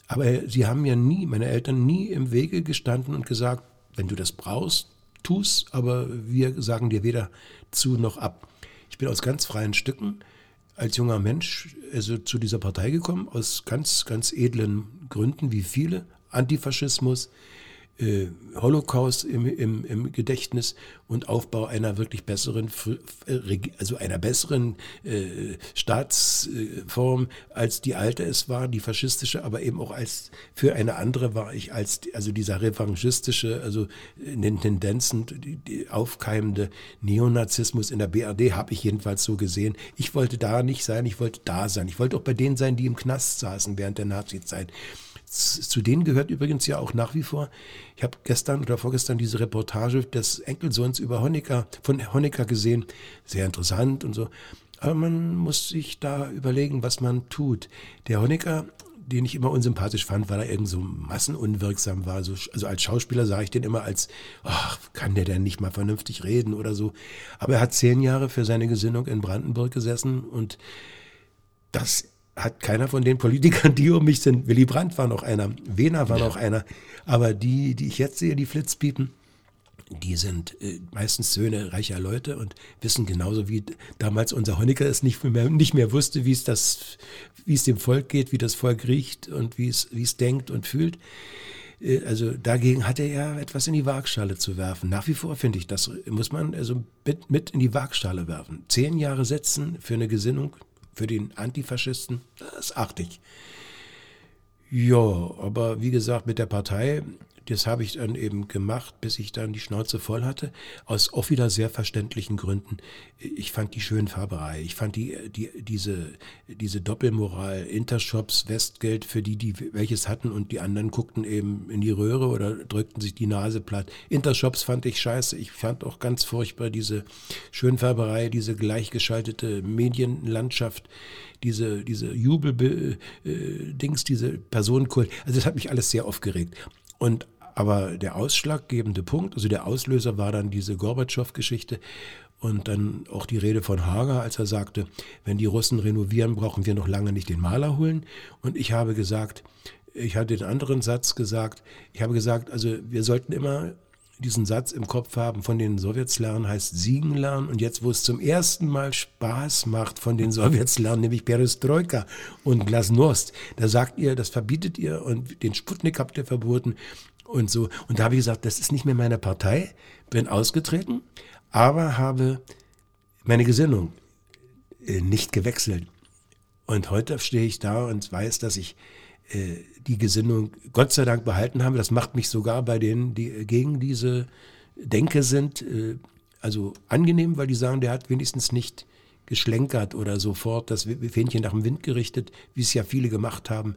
Aber sie haben ja nie, meine Eltern, nie im Wege gestanden und gesagt, wenn du das brauchst, tu's, aber wir sagen dir weder zu noch ab. Ich bin aus ganz freien Stücken als junger Mensch also zu dieser Partei gekommen, aus ganz, ganz edlen Gründen, wie viele. Antifaschismus, äh, Holocaust im, im, im Gedächtnis und Aufbau einer wirklich besseren, äh, also einer besseren äh, Staatsform, als die alte es war, die faschistische, aber eben auch als für eine andere war ich als, also dieser revanchistische, also in den Tendenzen, die, die aufkeimende Neonazismus in der BRD habe ich jedenfalls so gesehen. Ich wollte da nicht sein, ich wollte da sein. Ich wollte auch bei denen sein, die im Knast saßen während der Nazizeit. Zu denen gehört übrigens ja auch nach wie vor, ich habe gestern oder vorgestern diese Reportage des Enkelsohns über Honecker, von Honecker gesehen, sehr interessant und so. Aber man muss sich da überlegen, was man tut. Der Honecker, den ich immer unsympathisch fand, weil er irgend so massenunwirksam war. So, also als Schauspieler sah ich den immer als, ach, kann der denn nicht mal vernünftig reden oder so. Aber er hat zehn Jahre für seine Gesinnung in Brandenburg gesessen und das hat keiner von den Politikern, die um mich sind, Willy Brandt war noch einer, Wehner war ja. noch einer, aber die, die ich jetzt sehe, die Flitzpiepen, die sind äh, meistens Söhne reicher Leute und wissen genauso wie damals unser Honecker es nicht mehr, nicht mehr wusste, wie es das, wie es dem Volk geht, wie das Volk riecht und wie es, wie es denkt und fühlt. Äh, also dagegen hatte er etwas in die Waagschale zu werfen. Nach wie vor finde ich, das muss man also mit, mit in die Waagschale werfen. Zehn Jahre setzen für eine Gesinnung, für den Antifaschisten, das achte ich. Ja, aber wie gesagt, mit der Partei das habe ich dann eben gemacht, bis ich dann die Schnauze voll hatte, aus auch wieder sehr verständlichen Gründen. Ich fand die Schönfarberei, ich fand die, die, diese, diese Doppelmoral, Intershops, Westgeld für die, die welches hatten und die anderen guckten eben in die Röhre oder drückten sich die Nase platt. Intershops fand ich scheiße. Ich fand auch ganz furchtbar diese Schönfärberei, diese gleichgeschaltete Medienlandschaft, diese, diese Jubel-Dings, äh, diese Personenkult. Also das hat mich alles sehr aufgeregt. Und aber der ausschlaggebende Punkt, also der Auslöser war dann diese Gorbatschow-Geschichte und dann auch die Rede von Hager, als er sagte, wenn die Russen renovieren, brauchen wir noch lange nicht den Maler holen. Und ich habe gesagt, ich hatte den anderen Satz gesagt, ich habe gesagt, also wir sollten immer diesen Satz im Kopf haben, von den Sowjets lernen heißt siegen lernen. Und jetzt, wo es zum ersten Mal Spaß macht, von den Sowjets lernen, nämlich Perestroika und Glasnost, da sagt ihr, das verbietet ihr und den Sputnik habt ihr verboten und so. Und da habe ich gesagt, das ist nicht mehr meine Partei, bin ausgetreten, aber habe meine Gesinnung äh, nicht gewechselt. Und heute stehe ich da und weiß, dass ich äh, die Gesinnung Gott sei Dank behalten habe. Das macht mich sogar bei denen, die gegen diese Denke sind, äh, also angenehm, weil die sagen, der hat wenigstens nicht geschlenkert oder sofort das Fähnchen nach dem Wind gerichtet, wie es ja viele gemacht haben,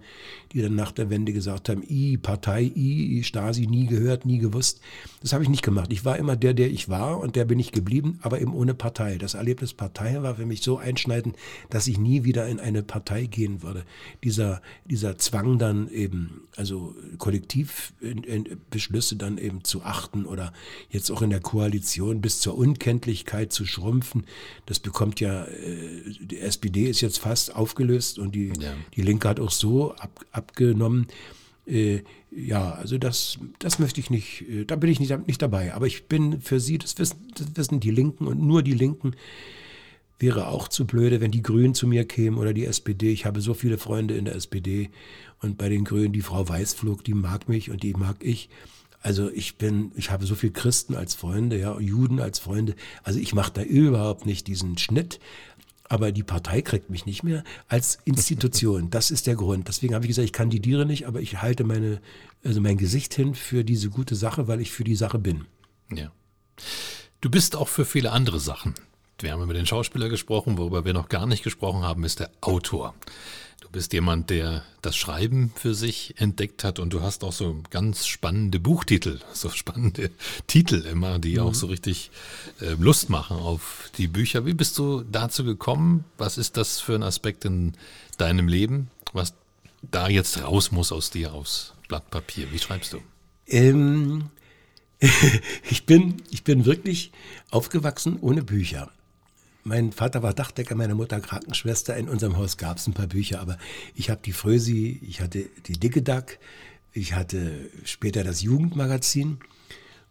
die dann nach der Wende gesagt haben, I, Partei, I, Stasi, nie gehört, nie gewusst. Das habe ich nicht gemacht. Ich war immer der, der ich war und der bin ich geblieben, aber eben ohne Partei. Das Erlebnis Partei war für mich so einschneidend, dass ich nie wieder in eine Partei gehen würde. Dieser, dieser Zwang dann eben, also Kollektivbeschlüsse dann eben zu achten oder jetzt auch in der Koalition bis zur Unkenntlichkeit zu schrumpfen, das bekommt ja äh, die SPD ist jetzt fast aufgelöst und die, ja. die Linke hat auch so ab, abgenommen. Äh, ja, also das, das möchte ich nicht, äh, da bin ich nicht, nicht dabei. Aber ich bin für Sie, das wissen, das wissen die Linken und nur die Linken, wäre auch zu blöde, wenn die Grünen zu mir kämen oder die SPD. Ich habe so viele Freunde in der SPD und bei den Grünen die Frau Weißflug, die mag mich und die mag ich. Also ich bin, ich habe so viele Christen als Freunde, ja, Juden als Freunde. Also ich mache da überhaupt nicht diesen Schnitt. Aber die Partei kriegt mich nicht mehr als Institution. Das ist der Grund. Deswegen habe ich gesagt, ich kandidiere nicht, aber ich halte meine, also mein Gesicht hin für diese gute Sache, weil ich für die Sache bin. Ja. Du bist auch für viele andere Sachen. Wir haben über den Schauspieler gesprochen, worüber wir noch gar nicht gesprochen haben, ist der Autor. Du bist jemand, der das Schreiben für sich entdeckt hat und du hast auch so ganz spannende Buchtitel, so spannende Titel immer, die mhm. auch so richtig äh, Lust machen auf die Bücher. Wie bist du dazu gekommen? Was ist das für ein Aspekt in deinem Leben, was da jetzt raus muss aus dir, aus Blatt Papier? Wie schreibst du? Ähm, ich, bin, ich bin wirklich aufgewachsen ohne Bücher. Mein Vater war Dachdecker, meine Mutter Krankenschwester. In unserem Haus gab es ein paar Bücher, aber ich habe die Frösi, ich hatte die Dicke Duck, ich hatte später das Jugendmagazin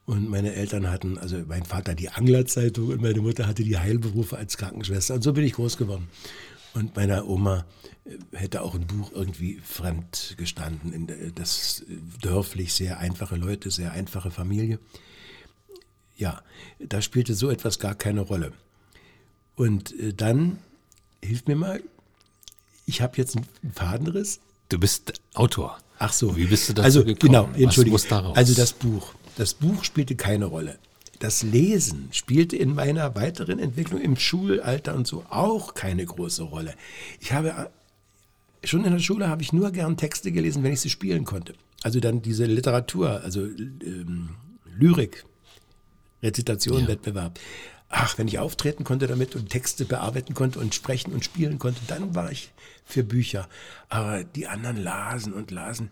und meine Eltern hatten, also mein Vater die Anglerzeitung und meine Mutter hatte die Heilberufe als Krankenschwester. Und so bin ich groß geworden. Und meiner Oma äh, hätte auch ein Buch irgendwie fremd gestanden. Das dörflich, sehr einfache Leute, sehr einfache Familie. Ja, da spielte so etwas gar keine Rolle. Und äh, dann, hilf mir mal, ich habe jetzt einen Fadenriss. Du bist Autor. Ach so. Wie bist du dazu also, gekommen? Genau, Entschuldigung. Also das Buch. Das Buch spielte keine Rolle. Das Lesen spielte in meiner weiteren Entwicklung im Schulalter und so auch keine große Rolle. Ich habe äh, schon in der Schule habe ich nur gern Texte gelesen, wenn ich sie spielen konnte. Also dann diese Literatur, also ähm, Lyrik, Rezitation, ja. Ach, wenn ich auftreten konnte damit und Texte bearbeiten konnte und sprechen und spielen konnte, dann war ich für Bücher. Aber die anderen lasen und lasen.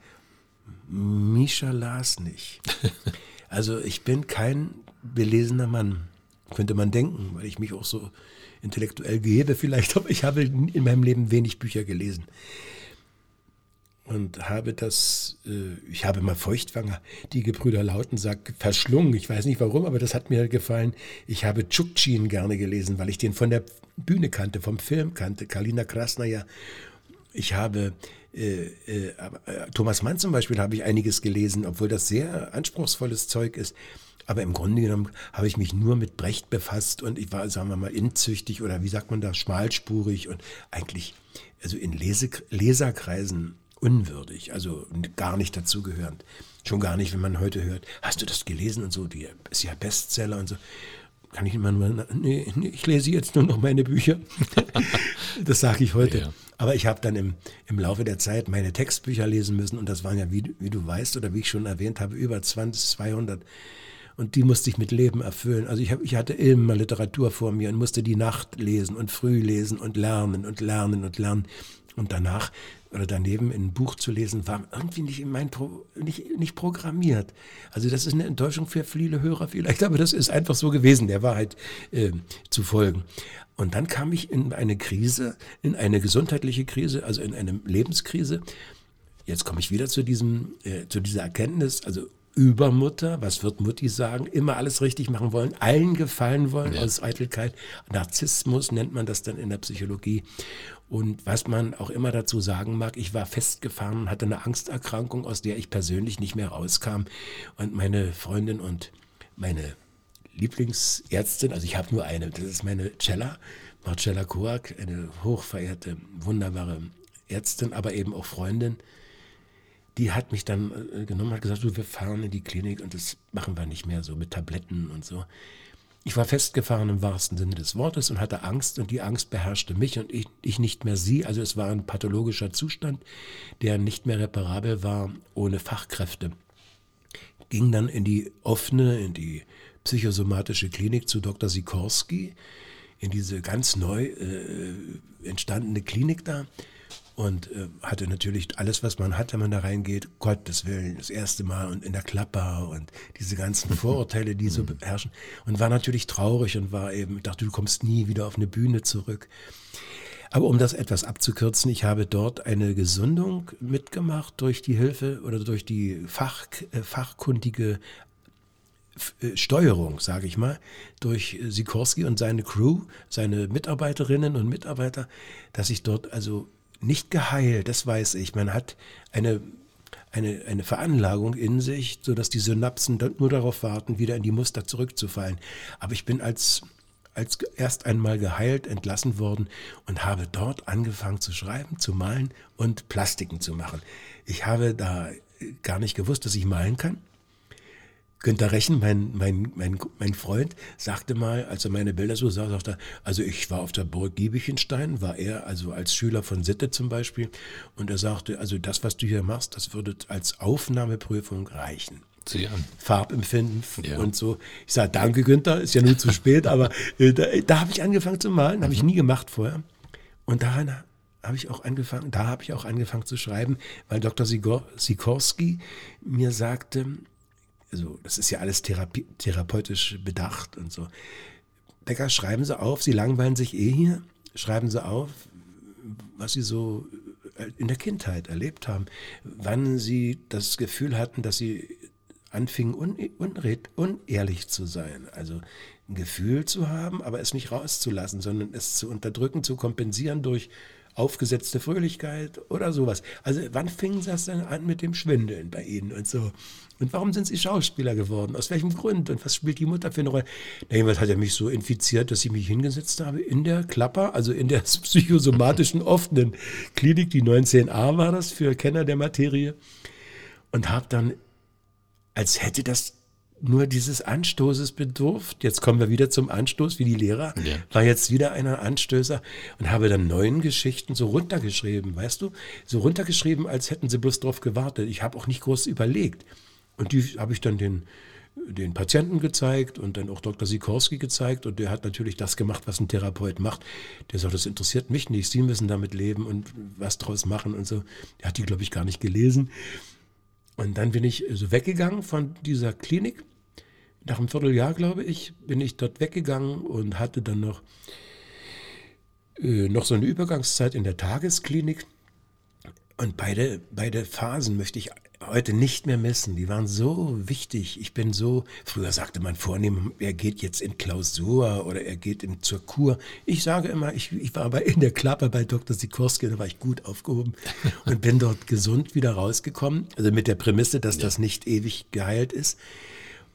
Misha las nicht. Also ich bin kein belesener Mann, könnte man denken, weil ich mich auch so intellektuell gehebe vielleicht, aber ich habe in meinem Leben wenig Bücher gelesen. Und habe das, äh, ich habe mal Feuchtwanger, die Gebrüder Lautensack, verschlungen. Ich weiß nicht warum, aber das hat mir gefallen. Ich habe Tschukchin gerne gelesen, weil ich den von der Bühne kannte, vom Film kannte, Kalina Krasnaya. Ich habe äh, äh, äh, Thomas Mann zum Beispiel habe ich einiges gelesen, obwohl das sehr anspruchsvolles Zeug ist. Aber im Grunde genommen habe ich mich nur mit Brecht befasst und ich war, sagen wir mal, inzüchtig oder wie sagt man da, schmalspurig und eigentlich, also in Lese Leserkreisen unwürdig, also gar nicht dazugehörend. Schon gar nicht, wenn man heute hört, hast du das gelesen und so, die ist ja Bestseller und so. Kann ich immer nur, nee, nee ich lese jetzt nur noch meine Bücher. das sage ich heute. Ja. Aber ich habe dann im, im Laufe der Zeit meine Textbücher lesen müssen und das waren ja, wie, wie du weißt oder wie ich schon erwähnt habe, über 20, 200 und die musste ich mit Leben erfüllen. Also ich, hab, ich hatte immer Literatur vor mir und musste die Nacht lesen und früh lesen und lernen und lernen und lernen. Und danach oder daneben ein Buch zu lesen, war irgendwie nicht in mein Pro, nicht, nicht programmiert. Also das ist eine Enttäuschung für viele Hörer vielleicht, aber das ist einfach so gewesen, der Wahrheit äh, zu folgen. Und dann kam ich in eine Krise, in eine gesundheitliche Krise, also in eine Lebenskrise. Jetzt komme ich wieder zu diesem, äh, zu dieser Erkenntnis, also Übermutter, was wird Mutti sagen, immer alles richtig machen wollen, allen gefallen wollen ja. aus Eitelkeit. Narzissmus nennt man das dann in der Psychologie. Und was man auch immer dazu sagen mag, ich war festgefahren und hatte eine Angsterkrankung, aus der ich persönlich nicht mehr rauskam. Und meine Freundin und meine Lieblingsärztin, also ich habe nur eine, das ist meine Cella, Marcella Koak, eine hochverehrte, wunderbare Ärztin, aber eben auch Freundin, die hat mich dann äh, genommen, hat gesagt, du, wir fahren in die Klinik und das machen wir nicht mehr so mit Tabletten und so. Ich war festgefahren im wahrsten Sinne des Wortes und hatte Angst und die Angst beherrschte mich und ich, ich nicht mehr sie. Also es war ein pathologischer Zustand, der nicht mehr reparabel war ohne Fachkräfte. Ging dann in die offene, in die psychosomatische Klinik zu Dr. Sikorski, in diese ganz neu äh, entstandene Klinik da und äh, hatte natürlich alles, was man hat, wenn man da reingeht, Gottes Willen, das erste Mal und in der Klapper und diese ganzen Vorurteile, die so mhm. beherrschen. Und war natürlich traurig und war eben, dachte, du kommst nie wieder auf eine Bühne zurück. Aber um das etwas abzukürzen, ich habe dort eine Gesundung mitgemacht durch die Hilfe oder durch die Fach, äh, fachkundige äh, Steuerung, sage ich mal, durch Sikorski und seine Crew, seine Mitarbeiterinnen und Mitarbeiter, dass ich dort also nicht geheilt, das weiß ich. Man hat eine, eine, eine Veranlagung in sich, sodass die Synapsen nur darauf warten, wieder in die Muster zurückzufallen. Aber ich bin als, als erst einmal geheilt entlassen worden und habe dort angefangen zu schreiben, zu malen und Plastiken zu machen. Ich habe da gar nicht gewusst, dass ich malen kann. Günter Rechen, mein, mein, mein, mein Freund, sagte mal, als er meine Bilder so sah, sagte er, also ich war auf der Burg Giebichenstein, war er also als Schüler von Sitte zum Beispiel, und er sagte, also das, was du hier machst, das würde als Aufnahmeprüfung reichen. Farbempfinden ja. und so. Ich sage, danke Günther, ist ja nur zu spät, aber äh, da, da habe ich angefangen zu malen, habe ich nie gemacht vorher. Und daran habe ich auch angefangen, da habe ich auch angefangen zu schreiben, weil Dr. Sikorski mir sagte, also das ist ja alles Therapie, therapeutisch bedacht und so. Becker, schreiben Sie auf, Sie langweilen sich eh hier, schreiben Sie auf, was Sie so äh, in der Kindheit erlebt haben, wann Sie das Gefühl hatten, dass Sie anfingen, un unehrlich zu sein. Also ein Gefühl zu haben, aber es nicht rauszulassen, sondern es zu unterdrücken, zu kompensieren durch aufgesetzte Fröhlichkeit oder sowas. Also wann fing das dann an mit dem Schwindeln bei Ihnen und so? Und warum sind Sie Schauspieler geworden? Aus welchem Grund? Und was spielt die Mutter für eine Rolle? Na, jedenfalls hat er mich so infiziert, dass ich mich hingesetzt habe in der Klapper, also in der psychosomatischen offenen Klinik, die 19a war das für Kenner der Materie. Und habe dann, als hätte das nur dieses Anstoßes bedurft. Jetzt kommen wir wieder zum Anstoß, wie die Lehrer. Ja. War jetzt wieder einer Anstößer und habe dann neun Geschichten so runtergeschrieben, weißt du? So runtergeschrieben, als hätten sie bloß drauf gewartet. Ich habe auch nicht groß überlegt. Und die habe ich dann den, den Patienten gezeigt und dann auch Dr. Sikorski gezeigt. Und der hat natürlich das gemacht, was ein Therapeut macht. Der sagt, das interessiert mich nicht. Sie müssen damit leben und was draus machen und so. Der hat die, glaube ich, gar nicht gelesen. Und dann bin ich so weggegangen von dieser Klinik. Nach einem Vierteljahr, glaube ich, bin ich dort weggegangen und hatte dann noch, äh, noch so eine Übergangszeit in der Tagesklinik Und beide, beide Phasen möchte ich heute nicht mehr missen. Die waren so wichtig. Ich bin so, früher sagte man vornehm, er geht jetzt in Klausur oder er geht in, zur Kur. Ich sage immer, ich, ich war aber in der Klappe bei Dr. Sikorski, da war ich gut aufgehoben und bin dort gesund wieder rausgekommen. Also mit der Prämisse, dass ja. das nicht ewig geheilt ist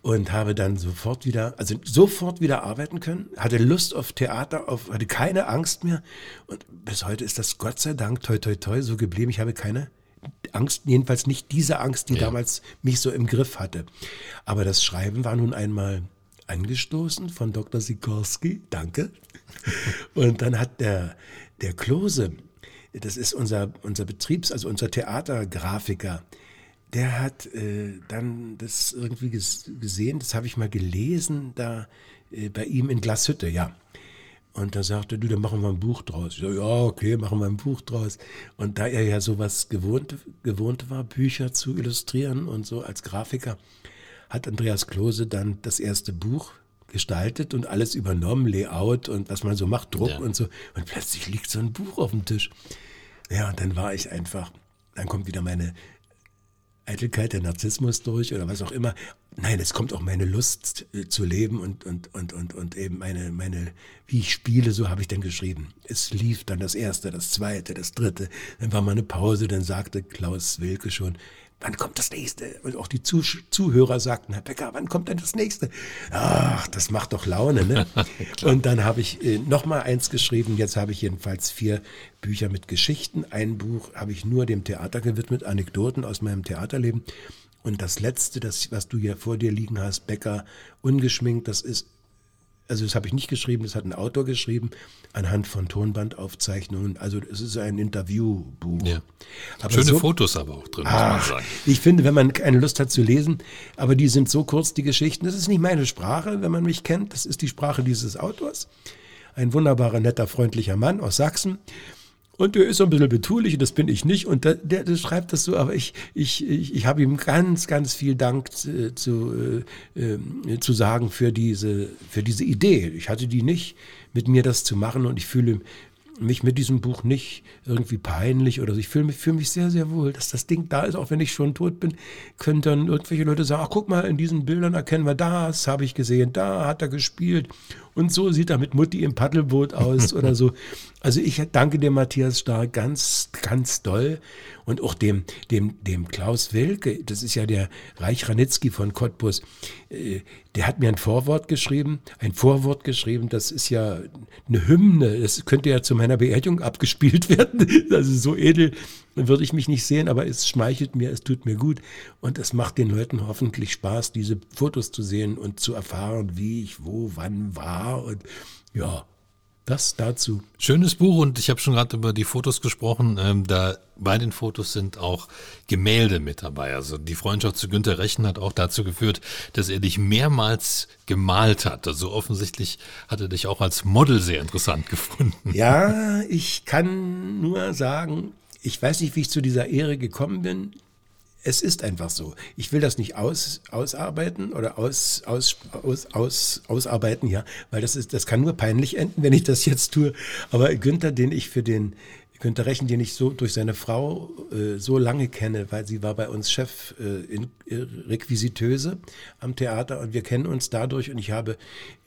und habe dann sofort wieder, also sofort wieder arbeiten können, hatte Lust auf Theater, auf, hatte keine Angst mehr und bis heute ist das Gott sei Dank toi toi toi so geblieben. Ich habe keine Angst, jedenfalls nicht diese Angst, die ja. damals mich so im Griff hatte. Aber das Schreiben war nun einmal angestoßen von Dr. Sikorski, danke. Und dann hat der, der Klose, das ist unser, unser Betriebs-, also unser Theatergrafiker, der hat äh, dann das irgendwie gesehen, das habe ich mal gelesen, da äh, bei ihm in Glashütte, ja. Und da sagte du, dann machen wir ein Buch draus. Ich so, ja, okay, machen wir ein Buch draus. Und da er ja sowas gewohnt, gewohnt war, Bücher zu illustrieren und so als Grafiker, hat Andreas Klose dann das erste Buch gestaltet und alles übernommen, Layout und was man so macht, Druck ja. und so. Und plötzlich liegt so ein Buch auf dem Tisch. Ja, und dann war ich einfach, dann kommt wieder meine Eitelkeit, der Narzissmus durch oder was auch immer. Nein, es kommt auch meine Lust äh, zu leben und, und, und, und, und eben meine, meine, wie ich spiele, so habe ich dann geschrieben. Es lief dann das erste, das zweite, das dritte. Dann war mal eine Pause, dann sagte Klaus Wilke schon, wann kommt das nächste? Und auch die Zuh Zuhörer sagten, Herr Becker, wann kommt denn das nächste? Ach, das macht doch Laune, ne? und dann habe ich äh, noch mal eins geschrieben. Jetzt habe ich jedenfalls vier Bücher mit Geschichten. Ein Buch habe ich nur dem Theater gewidmet, Anekdoten aus meinem Theaterleben. Und das letzte, das, was du hier vor dir liegen hast, Becker, ungeschminkt, das ist also das habe ich nicht geschrieben, das hat ein Autor geschrieben, anhand von Tonbandaufzeichnungen. Also es ist ein Interviewbuch. Ja. Schöne so, Fotos aber auch drin, ach, muss man sagen. Ich finde, wenn man keine Lust hat zu lesen, aber die sind so kurz, die Geschichten, das ist nicht meine Sprache, wenn man mich kennt, das ist die Sprache dieses Autors. Ein wunderbarer, netter, freundlicher Mann aus Sachsen. Und der ist so ein bisschen betulich und das bin ich nicht. Und der, der, schreibt das so, aber ich, ich, ich, ich habe ihm ganz, ganz viel Dank zu, zu, äh, zu sagen für diese, für diese Idee. Ich hatte die nicht, mit mir das zu machen und ich fühle mich mit diesem Buch nicht irgendwie peinlich oder so. Ich fühle mich, fühle mich sehr, sehr wohl, dass das Ding da ist, auch wenn ich schon tot bin, können dann irgendwelche Leute sagen, ach guck mal, in diesen Bildern erkennen wir das, habe ich gesehen, da hat er gespielt und so sieht er mit Mutti im Paddelboot aus oder so. Also ich danke dir, Matthias Stark, ganz, ganz doll. Und auch dem, dem, dem Klaus Wilke, das ist ja der Reich Ranitzky von Cottbus, äh, der hat mir ein Vorwort geschrieben, ein Vorwort geschrieben, das ist ja eine Hymne, das könnte ja zu meiner Beerdigung abgespielt werden. Also so edel würde ich mich nicht sehen, aber es schmeichelt mir, es tut mir gut und es macht den Leuten hoffentlich Spaß, diese Fotos zu sehen und zu erfahren, wie ich wo, wann war und ja, das dazu. Schönes Buch und ich habe schon gerade über die Fotos gesprochen. Ähm, da bei den Fotos sind auch Gemälde mit dabei. Also die Freundschaft zu Günter Rechen hat auch dazu geführt, dass er dich mehrmals gemalt hat. Also offensichtlich hat er dich auch als Model sehr interessant gefunden. Ja, ich kann nur sagen, ich weiß nicht, wie ich zu dieser Ehre gekommen bin es ist einfach so. Ich will das nicht aus, ausarbeiten oder aus, aus, aus, aus, ausarbeiten, ja, weil das ist, das kann nur peinlich enden, wenn ich das jetzt tue. Aber Günther, den ich für den Günter Rechen, den ich so durch seine Frau äh, so lange kenne, weil sie war bei uns Chef äh, in äh, Requisiteuse am Theater und wir kennen uns dadurch und ich habe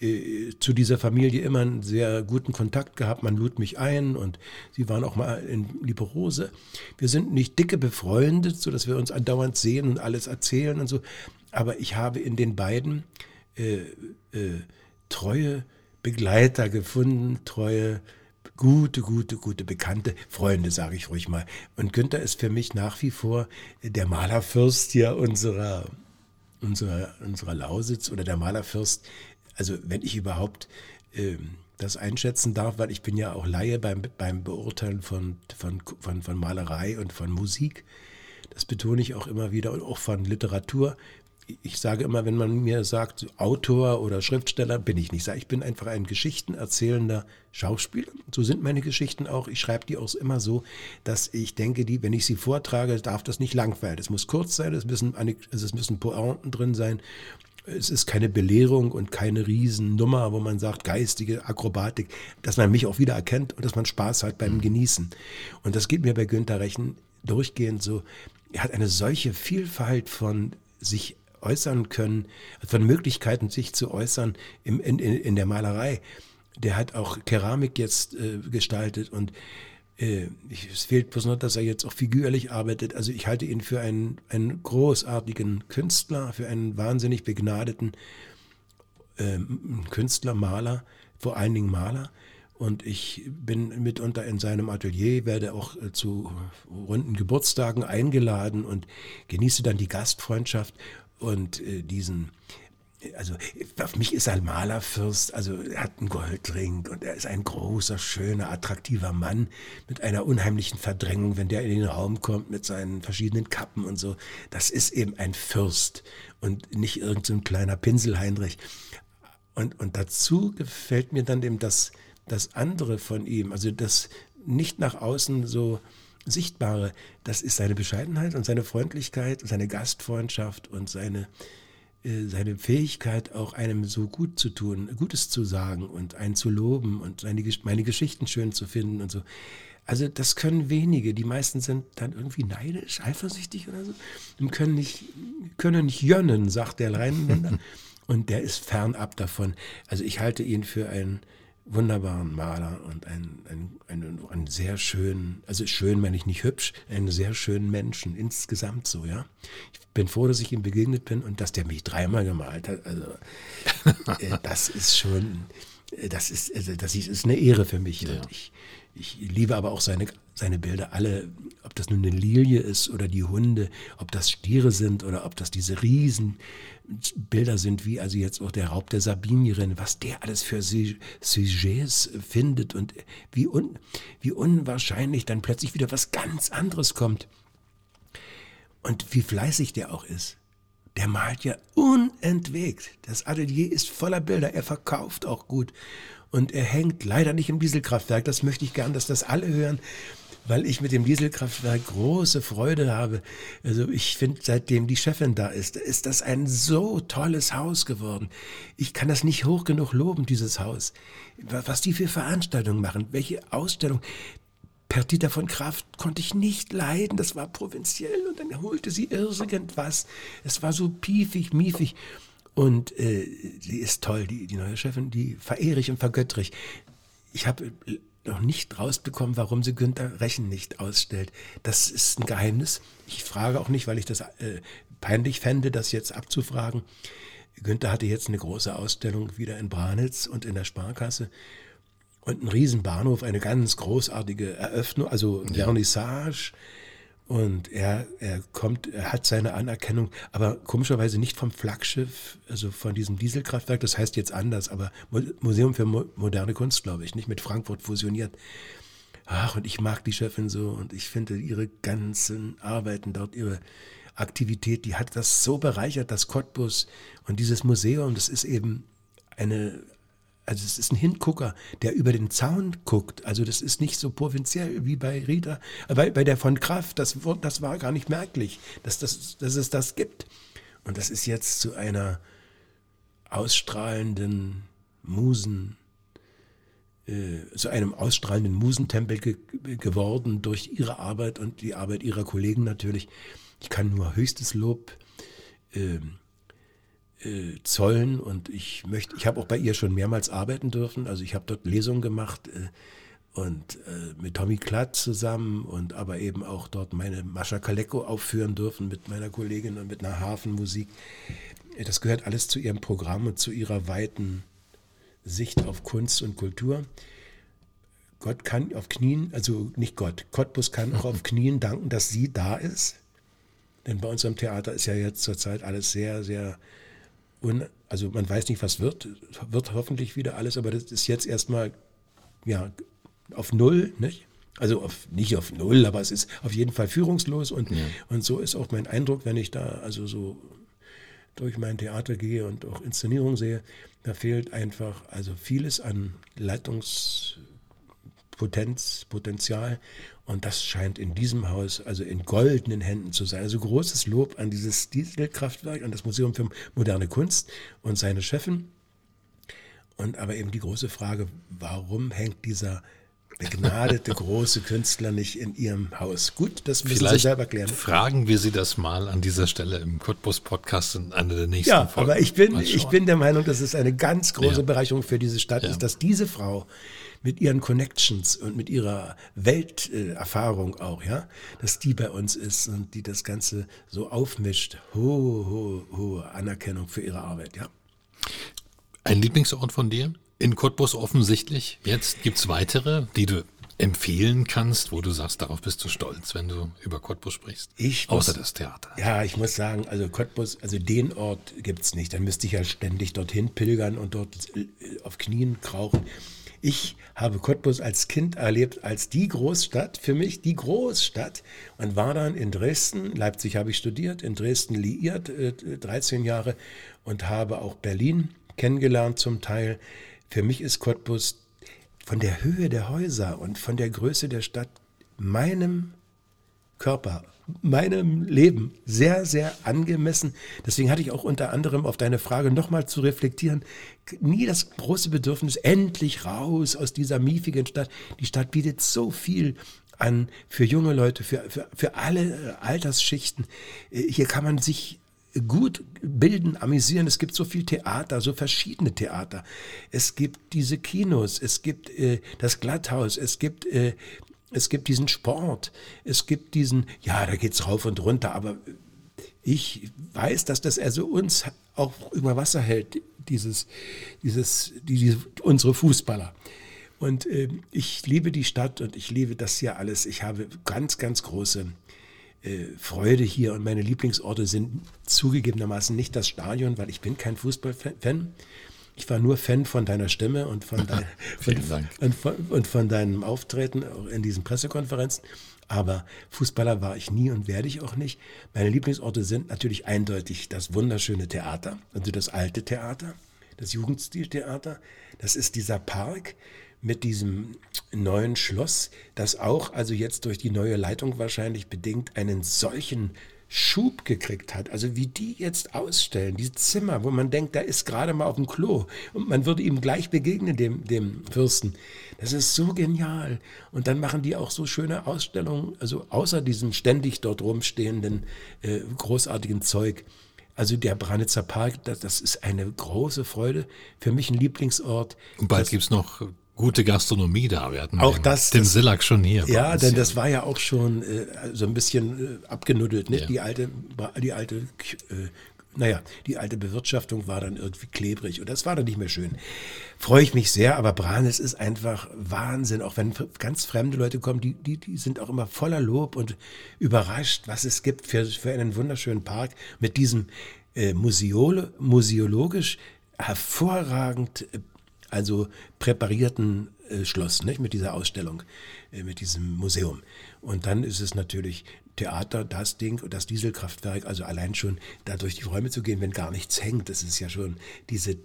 äh, zu dieser Familie immer einen sehr guten Kontakt gehabt. Man lud mich ein und sie waren auch mal in Liberose. Wir sind nicht dicke befreundet, so dass wir uns andauernd sehen und alles erzählen und so. Aber ich habe in den beiden äh, äh, treue Begleiter gefunden, treue gute, gute, gute Bekannte, Freunde, sage ich ruhig mal. Und Günther ist für mich nach wie vor der Malerfürst hier unserer, unserer, unserer Lausitz oder der Malerfürst. Also wenn ich überhaupt äh, das einschätzen darf, weil ich bin ja auch Laie beim, beim Beurteilen von, von, von, von Malerei und von Musik. Das betone ich auch immer wieder und auch von Literatur ich sage immer, wenn man mir sagt, Autor oder Schriftsteller, bin ich nicht. Ich bin einfach ein geschichtenerzählender Schauspieler. So sind meine Geschichten auch. Ich schreibe die auch immer so, dass ich denke, die, wenn ich sie vortrage, darf das nicht langweilen. Es muss kurz sein, es müssen, es müssen Pointen drin sein. Es ist keine Belehrung und keine Riesennummer, wo man sagt, geistige Akrobatik, dass man mich auch wieder erkennt und dass man Spaß hat beim Genießen. Und das geht mir bei Günter Rechen durchgehend so, er hat eine solche Vielfalt von sich äußern können, von Möglichkeiten sich zu äußern im, in, in der Malerei. Der hat auch Keramik jetzt äh, gestaltet und äh, es fehlt bloß noch, dass er jetzt auch figürlich arbeitet. Also ich halte ihn für einen, einen großartigen Künstler, für einen wahnsinnig begnadeten äh, Künstler, Maler, vor allen Dingen Maler. Und ich bin mitunter in seinem Atelier, werde auch äh, zu runden Geburtstagen eingeladen und genieße dann die Gastfreundschaft und äh, diesen also auf mich ist er ein Malerfürst, also er hat einen Goldring und er ist ein großer, schöner, attraktiver Mann mit einer unheimlichen Verdrängung, wenn der in den Raum kommt mit seinen verschiedenen Kappen und so. Das ist eben ein Fürst und nicht irgendein so kleiner Pinselheinrich. Und, und dazu gefällt mir dann eben das, das andere von ihm, also das nicht nach außen so Sichtbare, das ist seine Bescheidenheit und seine Freundlichkeit und seine Gastfreundschaft und seine, äh, seine Fähigkeit, auch einem so gut zu tun, Gutes zu sagen und einen zu loben und seine, meine Geschichten schön zu finden und so. Also das können wenige. Die meisten sind dann irgendwie neidisch, eifersüchtig oder so und können nicht, können nicht jönnen, sagt der Rheinländer. und der ist fernab davon. Also ich halte ihn für einen wunderbaren Maler und einen, einen, einen, einen sehr schönen, also schön meine ich nicht hübsch, einen sehr schönen Menschen insgesamt so, ja. Ich bin froh, dass ich ihm begegnet bin und dass der mich dreimal gemalt hat. Also äh, das ist schon, äh, das ist, also das ist eine Ehre für mich. Ja. Ich, ich liebe aber auch seine, seine Bilder alle, ob das nun eine Lilie ist oder die Hunde, ob das Stiere sind oder ob das diese Riesenbilder sind, wie also jetzt auch der Raub der Sabinierin, was der alles für Sujets findet und wie, un, wie unwahrscheinlich dann plötzlich wieder was ganz anderes kommt. Und wie fleißig der auch ist. Der malt ja unentwegt. Das Atelier ist voller Bilder. Er verkauft auch gut und er hängt leider nicht im Dieselkraftwerk. Das möchte ich gern, dass das alle hören, weil ich mit dem Dieselkraftwerk große Freude habe. Also ich finde, seitdem die Chefin da ist, ist das ein so tolles Haus geworden. Ich kann das nicht hoch genug loben, dieses Haus. Was die für Veranstaltungen machen, welche Ausstellung. Perdita von Kraft konnte ich nicht leiden, das war provinziell und dann holte sie irgendwas. Es war so piefig, miefig. Und äh, sie ist toll, die, die neue Chefin, die verehre ich und vergöttere ich. Ich habe noch nicht rausbekommen, warum sie Günther Rechen nicht ausstellt. Das ist ein Geheimnis. Ich frage auch nicht, weil ich das äh, peinlich fände, das jetzt abzufragen. Günther hatte jetzt eine große Ausstellung wieder in Branitz und in der Sparkasse und einen riesen Bahnhof, eine ganz großartige Eröffnung, also Vernissage. Und er, er kommt, er hat seine Anerkennung, aber komischerweise nicht vom Flaggschiff, also von diesem Dieselkraftwerk, das heißt jetzt anders, aber Museum für moderne Kunst, glaube ich, nicht mit Frankfurt fusioniert. Ach, und ich mag die Chefin so und ich finde ihre ganzen Arbeiten dort, ihre Aktivität, die hat das so bereichert, das Cottbus und dieses Museum, das ist eben eine, also es ist ein Hingucker, der über den Zaun guckt. Also das ist nicht so provinziell wie bei Rita, äh, bei, bei der von Kraft. Das, das war gar nicht merklich, dass, das, dass es das gibt. Und das ist jetzt zu einer ausstrahlenden Musen, äh, zu einem ausstrahlenden Musentempel ge geworden durch ihre Arbeit und die Arbeit ihrer Kollegen natürlich. Ich kann nur höchstes Lob äh, äh, zollen und ich möchte, ich habe auch bei ihr schon mehrmals arbeiten dürfen. Also ich habe dort Lesungen gemacht äh, und äh, mit Tommy Klatt zusammen und aber eben auch dort meine Mascha Kaleko aufführen dürfen mit meiner Kollegin und mit einer Hafenmusik. Das gehört alles zu ihrem Programm und zu ihrer weiten Sicht auf Kunst und Kultur. Gott kann auf Knien, also nicht Gott, Cottbus kann auch auf Knien danken, dass sie da ist. Denn bei unserem Theater ist ja jetzt zurzeit alles sehr, sehr und also man weiß nicht, was wird, wird hoffentlich wieder alles, aber das ist jetzt erstmal ja, auf Null, nicht? Also auf, nicht auf Null, aber es ist auf jeden Fall führungslos und, ja. und so ist auch mein Eindruck, wenn ich da also so durch mein Theater gehe und auch Inszenierung sehe, da fehlt einfach also vieles an Leitungspotenz, Potenzial und das scheint in diesem Haus, also in goldenen Händen zu sein. Also großes Lob an dieses Dieselkraftwerk, an das Museum für moderne Kunst und seine Chefin. Und aber eben die große Frage, warum hängt dieser begnadete große Künstler nicht in ihrem Haus. Gut, das müssen Vielleicht Sie selber klären. Fragen wir Sie das mal an dieser Stelle im Cottbus Podcast in einer der nächsten ja, Folgen. aber ich bin, ich bin der Meinung, dass es eine ganz große Ja. Bereicherung für diese Stadt Ja. ist, dass diese Frau mit ihren Connections und mit ihrer Welterfahrung auch, ja, dass die bei uns ist und die das Ganze so aufmischt. Hohe, hohe, hohe Anerkennung für ihre Arbeit, ja. Ein Lieblingsort von dir? In Cottbus offensichtlich. Jetzt gibt es weitere, die du empfehlen kannst, wo du sagst, darauf bist du stolz, wenn du über Cottbus sprichst. Ich Außer muss- das Theater. Ja, ich muss sagen, also Cottbus, also den Ort gibt's nicht. Dann müsste ich ja ständig dorthin pilgern und dort äh, auf Knien krauchen. Ich habe Cottbus als Kind erlebt als die Großstadt, für mich die Großstadt und war dann in Dresden, Leipzig habe ich studiert, in Dresden liiert, äh, 13 Jahre und habe auch Berlin kennengelernt zum Teil. Für mich ist Cottbus von der Höhe der Häuser und von der Größe der Stadt meinem Körper, meinem Leben sehr, sehr angemessen. Deswegen hatte ich auch unter anderem auf deine Frage nochmal zu reflektieren, nie das große Bedürfnis, endlich raus aus dieser miefigen Stadt. Die Stadt bietet so viel an für junge Leute, für, für, für alle äh, Altersschichten. Äh, Hier kann man sich gut bilden, amüsieren. Es gibt so viel Theater, so verschiedene Theater. Es gibt diese Kinos, es gibt äh, das Glatthaus, es gibt äh, es gibt diesen Sport, es gibt diesen, ja, da geht's rauf und runter, aber ich weiß, dass das also uns auch über Wasser hält, dieses, dieses, die, diese, unsere Fußballer. Und äh, ich liebe die Stadt und ich liebe das hier alles. Ich habe ganz, ganz große äh, Freude hier und meine Lieblingsorte sind zugegebenermaßen nicht das Stadion, weil ich bin kein Fußballfan. Ich war nur Fan von deiner Stimme und von, dein, Vielen und, von, und von deinem Auftreten in diesen Pressekonferenzen. Aber Fußballer war ich nie und werde ich auch nicht. Meine Lieblingsorte sind natürlich eindeutig das wunderschöne Theater, also das alte Theater, das Jugendstiltheater. Das ist dieser Park mit diesem neuen Schloss, das auch, also jetzt durch die neue Leitung wahrscheinlich bedingt, einen solchen Schub gekriegt hat. Also wie die jetzt ausstellen, diese Zimmer, wo man denkt, da ist gerade mal auf dem Klo und man würde ihm gleich begegnen, dem, dem Fürsten. Das ist so genial. Und dann machen die auch so schöne Ausstellungen, also außer diesem ständig dort rumstehenden äh, großartigen Zeug. Also der Branitzer Park, das, das ist eine große Freude. Für mich ein Lieblingsort. Und bald gibt es noch gute Gastronomie da. Wir hatten Auch den, das- den das- Sillack schon hier. Ja, denn hier. das war ja auch schon äh, so ein bisschen äh, abgenuddelt, nicht? Ja. Die alte, die alte, äh, naja, die alte Bewirtschaftung war dann irgendwie klebrig und das war dann nicht mehr schön. Freue ich mich sehr, aber Branes ist einfach Wahnsinn, auch wenn ganz fremde Leute kommen, die, die, die sind auch immer voller Lob und überrascht, was es gibt für, für einen wunderschönen Park mit diesem äh, Museole, museologisch hervorragend äh, also präparierten äh, Schloss, nicht? mit dieser Ausstellung, äh, mit diesem Museum. Und dann ist es natürlich Theater, das Ding das Dieselkraftwerk, also allein schon da durch die Räume zu gehen, wenn gar nichts hängt, das ist ja schon diese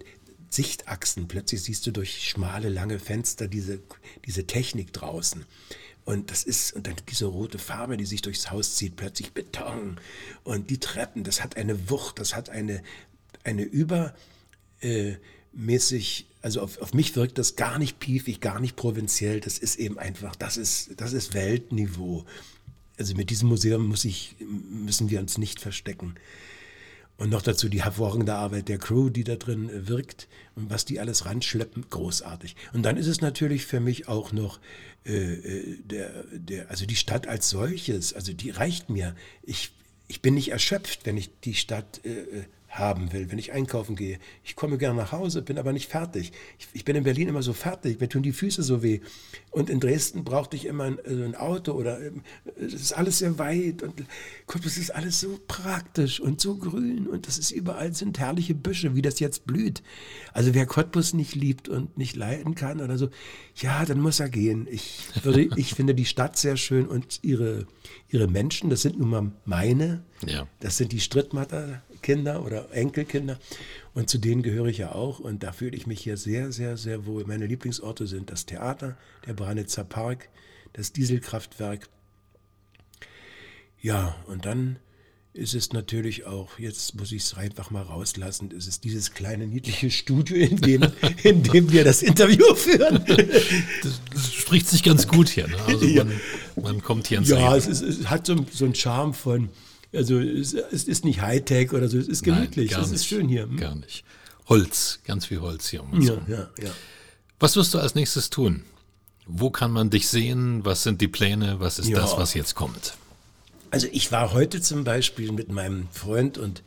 Sichtachsen. Plötzlich siehst du durch schmale, lange Fenster diese, diese Technik draußen. Und das ist, und dann diese rote Farbe, die sich durchs Haus zieht, plötzlich Beton. Und die Treppen, das hat eine Wucht, das hat eine, eine über, äh, mäßig, also auf, auf mich wirkt das gar nicht piefig, gar nicht provinziell. Das ist eben einfach, das ist, das ist Weltniveau. Also mit diesem Museum muss ich, müssen wir uns nicht verstecken. Und noch dazu die hervorragende Arbeit der Crew, die da drin äh, wirkt und was die alles ranschleppen, großartig. Und dann ist es natürlich für mich auch noch äh, äh, der, der, also die Stadt als solches, also die reicht mir. Ich, ich bin nicht erschöpft, wenn ich die Stadt äh, äh, haben will, wenn ich einkaufen gehe. Ich komme gerne nach Hause, bin aber nicht fertig. Ich, ich bin in Berlin immer so fertig, mir tun die Füße so weh. Und in Dresden brauchte ich immer ein, also ein Auto oder ähm, es ist alles sehr weit und guck, es ist alles so praktisch und so grün und das ist überall sind herrliche Büsche, wie das jetzt blüht. Also wer Cottbus nicht liebt und nicht leiden kann oder so, ja, dann muss er gehen. Ich würde, ich finde die Stadt sehr schön und ihre, ihre Menschen, das sind nun mal meine, Ja. das sind die Strittmatter Kinder oder Enkelkinder und zu denen gehöre ich ja auch und da fühle ich mich hier sehr, sehr, sehr wohl. Meine Lieblingsorte sind das Theater, der Branitzer Park, das Dieselkraftwerk. Ja, und dann ist es natürlich auch, jetzt muss ich es einfach mal rauslassen, es ist dieses kleine niedliche Studio, in dem, in dem wir das Interview führen. Das, das spricht sich ganz gut hier. Ne? Also Ja. man, man kommt hier ins Ja, es, ist, es hat so, so einen Charme von, also es, ist nicht Hightech oder so, es ist gemütlich, Nein, es ist schön hier. Hm? Gar nicht. Holz, ganz viel Holz hier um Ja, rum. ja, ja. Was wirst du als nächstes tun? Wo kann man dich sehen? Was sind die Pläne? Was ist Ja. das, was jetzt kommt? Also ich war heute zum Beispiel mit meinem Freund und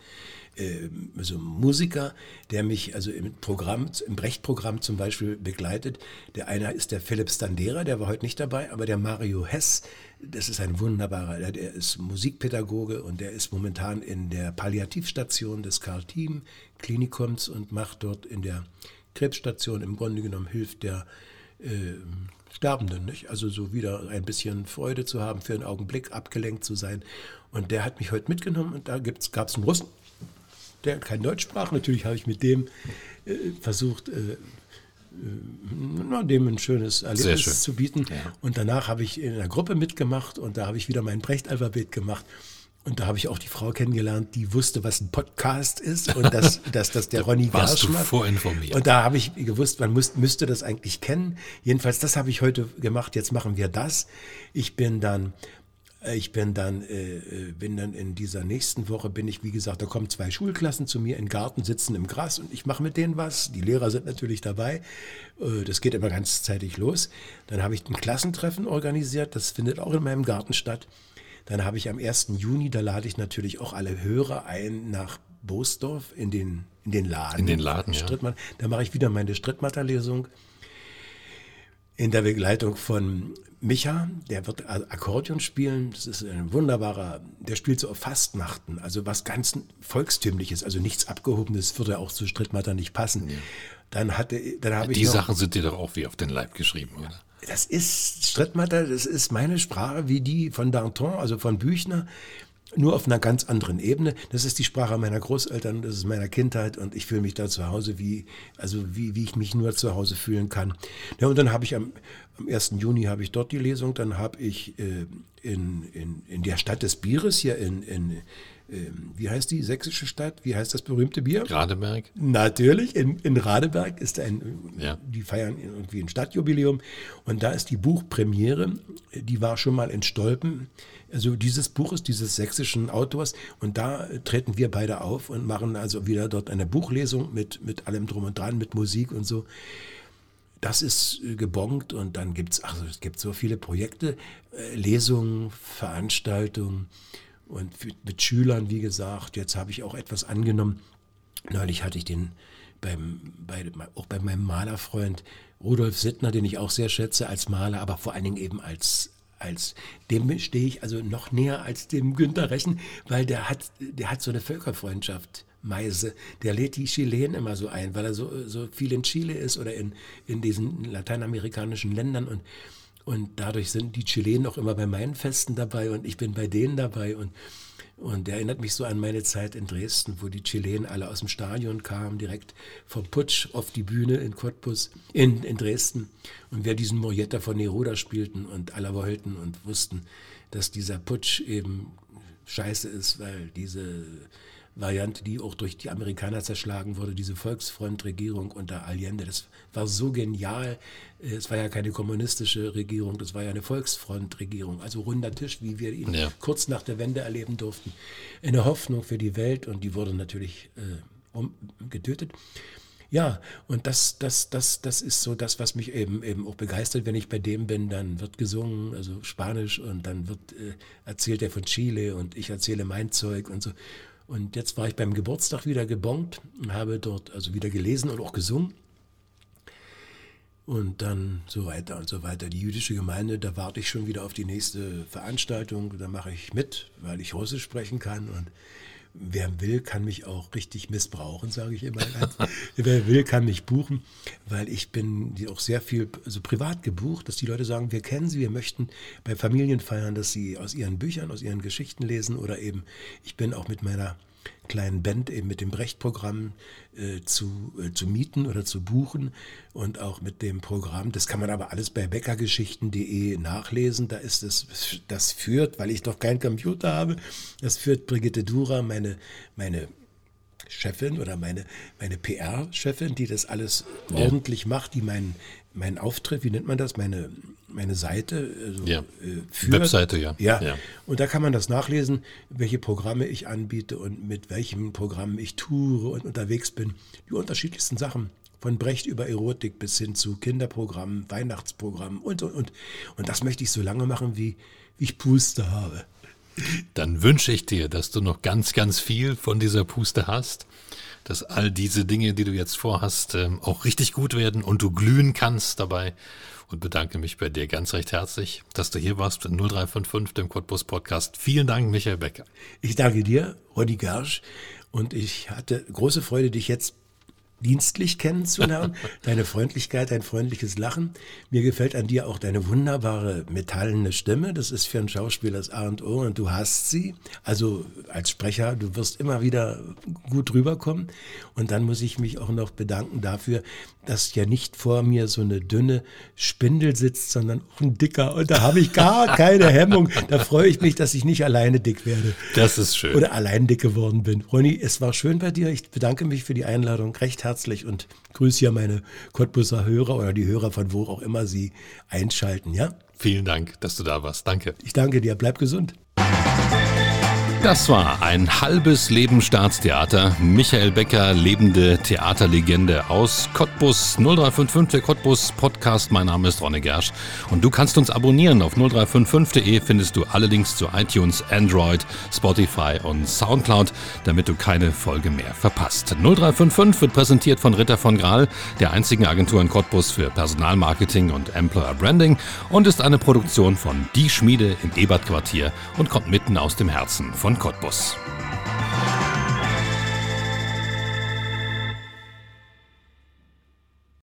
äh, also Musiker, der mich also im Programm, im Brecht-Programm zum Beispiel begleitet. Der eine ist der Philipp Standera, der war heute nicht dabei, aber der Mario Hess, das ist ein wunderbarer, der, ist Musikpädagoge und der ist momentan in der Palliativstation des Karl-Team Klinikums und macht dort in der Krebsstation im Grunde genommen hilft der äh, Sterbenden, nicht? Also so wieder ein bisschen Freude zu haben, für einen Augenblick abgelenkt zu sein. Und der hat mich heute mitgenommen und da gab es einen Russen, der kein Deutsch sprach. Natürlich habe ich mit dem äh, versucht, äh, na, dem ein schönes Erlebnis schön. zu bieten. Ja. Und danach habe ich in einer Gruppe mitgemacht und da habe ich wieder mein Brecht-Alphabet gemacht. Und da habe ich auch die Frau kennengelernt, die wusste, was ein Podcast ist und dass, dass das der Ronny warst du Gersch macht. vorinformiert. Und da habe ich gewusst, man muss, müsste das eigentlich kennen. Jedenfalls, das habe ich heute gemacht. Jetzt machen wir das. Ich bin dann, ich bin dann, äh, äh, bin dann in dieser nächsten Woche, bin ich, wie gesagt, da kommen zwei Schulklassen zu mir den Garten, sitzen im Gras und ich mache mit denen was. Die Lehrer sind natürlich dabei. Äh, Das geht immer ganz zeitig los. Dann habe ich ein Klassentreffen organisiert. Das findet auch in meinem Garten statt. Dann habe ich am 1. Juni, da lade ich natürlich auch alle Hörer ein nach Boosdorf in den, in den Laden. In den Laden, ja. Da mache ich wieder meine Strittmatter-Lesung in der Begleitung von Micha, der wird Akkordeon spielen. Das ist ein wunderbarer, der spielt so auf Fastnachten, also was ganz Volkstümliches, also nichts Abgehobenes würde auch zu Strittmatter nicht passen. Dann hatte, dann habe ich Die noch, Sachen sind dir doch auch wie auf den Leib geschrieben, oder? das ist Strittmatter, das ist meine Sprache wie die von Danton, also von Büchner, nur auf einer ganz anderen Ebene. Das ist die Sprache meiner Großeltern, das ist meiner Kindheit und ich fühle mich da zu Hause, wie, also wie, wie ich mich nur zu Hause fühlen kann. Ja, und dann habe ich am, am 1. Juni habe ich dort die Lesung, dann habe ich äh, in, in, in der Stadt des Bieres hier in, in ähm, wie heißt die sächsische Stadt? Wie heißt das berühmte Bier? Radeberg? Natürlich, in, in Radeberg ist ein, Ja. die feiern irgendwie ein Stadtjubiläum und da ist die Buchpremiere, die war schon mal in Stolpen. Also dieses Buch ist dieses sächsischen Autors und da treten wir beide auf und machen also wieder dort eine Buchlesung mit, mit allem drum und dran, mit Musik und so. Das ist äh, gebongt und dann gibt es, also es gibt so viele Projekte, äh, Lesungen, Veranstaltungen und mit Schülern, wie gesagt. Jetzt habe ich auch etwas angenommen. Neulich hatte ich den beim, bei, auch bei meinem Malerfreund Rudolf Sittner, den ich auch sehr schätze als Maler, aber vor allen Dingen eben als, als dem stehe ich also noch näher als dem Günter Rechen, weil der hat, der hat so eine Völkerfreundschaft. Meise, der lädt die Chilenen immer so ein, weil er so, so viel in Chile ist oder in, in diesen lateinamerikanischen Ländern und, und dadurch sind die Chilenen auch immer bei meinen Festen dabei und ich bin bei denen dabei und und erinnert mich so an meine Zeit in Dresden, wo die Chilenen alle aus dem Stadion kamen, direkt vom Putsch auf die Bühne in Cottbus, in, in Dresden. Und wir diesen Morietta von Neruda spielten und alle wollten und wussten, dass dieser Putsch eben scheiße ist, weil diese Variante, die auch durch die Amerikaner zerschlagen wurde, diese Volksfrontregierung unter Allende, das war so genial. Es war ja keine kommunistische Regierung, das war ja eine Volksfrontregierung, also runder Tisch, wie wir ihn Ja. kurz nach der Wende erleben durften. Eine Hoffnung für die Welt und die wurde natürlich äh, um, getötet. Ja, und das, das, das, das ist so das, was mich eben, eben auch begeistert, wenn ich bei dem bin, dann wird gesungen, also Spanisch und dann wird äh, erzählt er von Chile und ich erzähle mein Zeug und so. Und jetzt war ich beim Geburtstag wieder gebongt und habe dort also wieder gelesen und auch gesungen. Und dann so weiter und so weiter. Die jüdische Gemeinde, da warte ich schon wieder auf die nächste Veranstaltung. Da mache ich mit, weil ich Russisch sprechen kann. Und wer will, kann mich auch richtig missbrauchen, sage ich immer. wer will, kann mich buchen, weil ich bin auch sehr viel also privat gebucht, dass die Leute sagen, wir kennen sie, wir möchten bei Familien feiern, dass sie aus ihren Büchern, aus ihren Geschichten lesen oder eben, ich bin auch mit meiner kleinen Band eben mit dem Brecht-Programm äh, zu, äh, zu mieten oder zu buchen und auch mit dem Programm. Das kann man aber alles bei beckergeschichten.de nachlesen. Da ist es, das führt, weil ich doch keinen Computer habe, das führt Brigitte Dura, meine, meine Chefin oder meine, meine PR-Chefin, die das alles ja. ordentlich macht, die meinen mein Auftritt, wie nennt man das, meine, meine Seite also, ja. äh, führt. Webseite, ja. ja. ja. Und da kann man das nachlesen, welche Programme ich anbiete und mit welchem Programm ich toure und unterwegs bin. Die unterschiedlichsten Sachen. Von Brecht über Erotik bis hin zu Kinderprogrammen, Weihnachtsprogrammen und, und, und. Und das möchte ich so lange machen, wie, wie ich Puste habe. Dann wünsche ich dir, dass du noch ganz, ganz viel von dieser Puste hast, dass all diese Dinge, die du jetzt vorhast, ähm, auch richtig gut werden und du glühen kannst dabei. Und bedanke mich bei dir ganz recht herzlich, dass du hier warst in 0355, dem Cottbus Podcast. Vielen Dank, Michael Becker. Ich danke dir, Ronny Gersch. Und ich hatte große Freude, dich jetzt dienstlich kennenzulernen, deine Freundlichkeit, dein freundliches Lachen. Mir gefällt an dir auch deine wunderbare metallene Stimme. Das ist für einen Schauspieler das A und O und du hast sie. Also als Sprecher, du wirst immer wieder gut rüberkommen. Und dann muss ich mich auch noch bedanken dafür, dass ja nicht vor mir so eine dünne Spindel sitzt, sondern auch ein dicker. Und da habe ich gar keine Hemmung. Da freue ich mich, dass ich nicht alleine dick werde. Das ist schön. Oder allein dick geworden bin. Ronny, es war schön bei dir. Ich bedanke mich für die Einladung recht herzlich und grüße ja meine Cottbusser Hörer oder die Hörer von wo auch immer sie einschalten, ja? Vielen Dank, dass du da warst. Danke. Ich danke dir. Bleib gesund. Das war ein halbes Leben Staatstheater. Michael Becker, lebende Theaterlegende aus Cottbus 0355, der Cottbus Podcast. Mein Name ist Ronne Gersch und du kannst uns abonnieren. Auf 0355.de findest du alle Links zu iTunes, Android, Spotify und Soundcloud, damit du keine Folge mehr verpasst. 0355 wird präsentiert von Ritter von Graal, der einzigen Agentur in Cottbus für Personalmarketing und Employer Branding und ist eine Produktion von Die Schmiede im Ebert Quartier und kommt mitten aus dem Herzen von und Cottbus.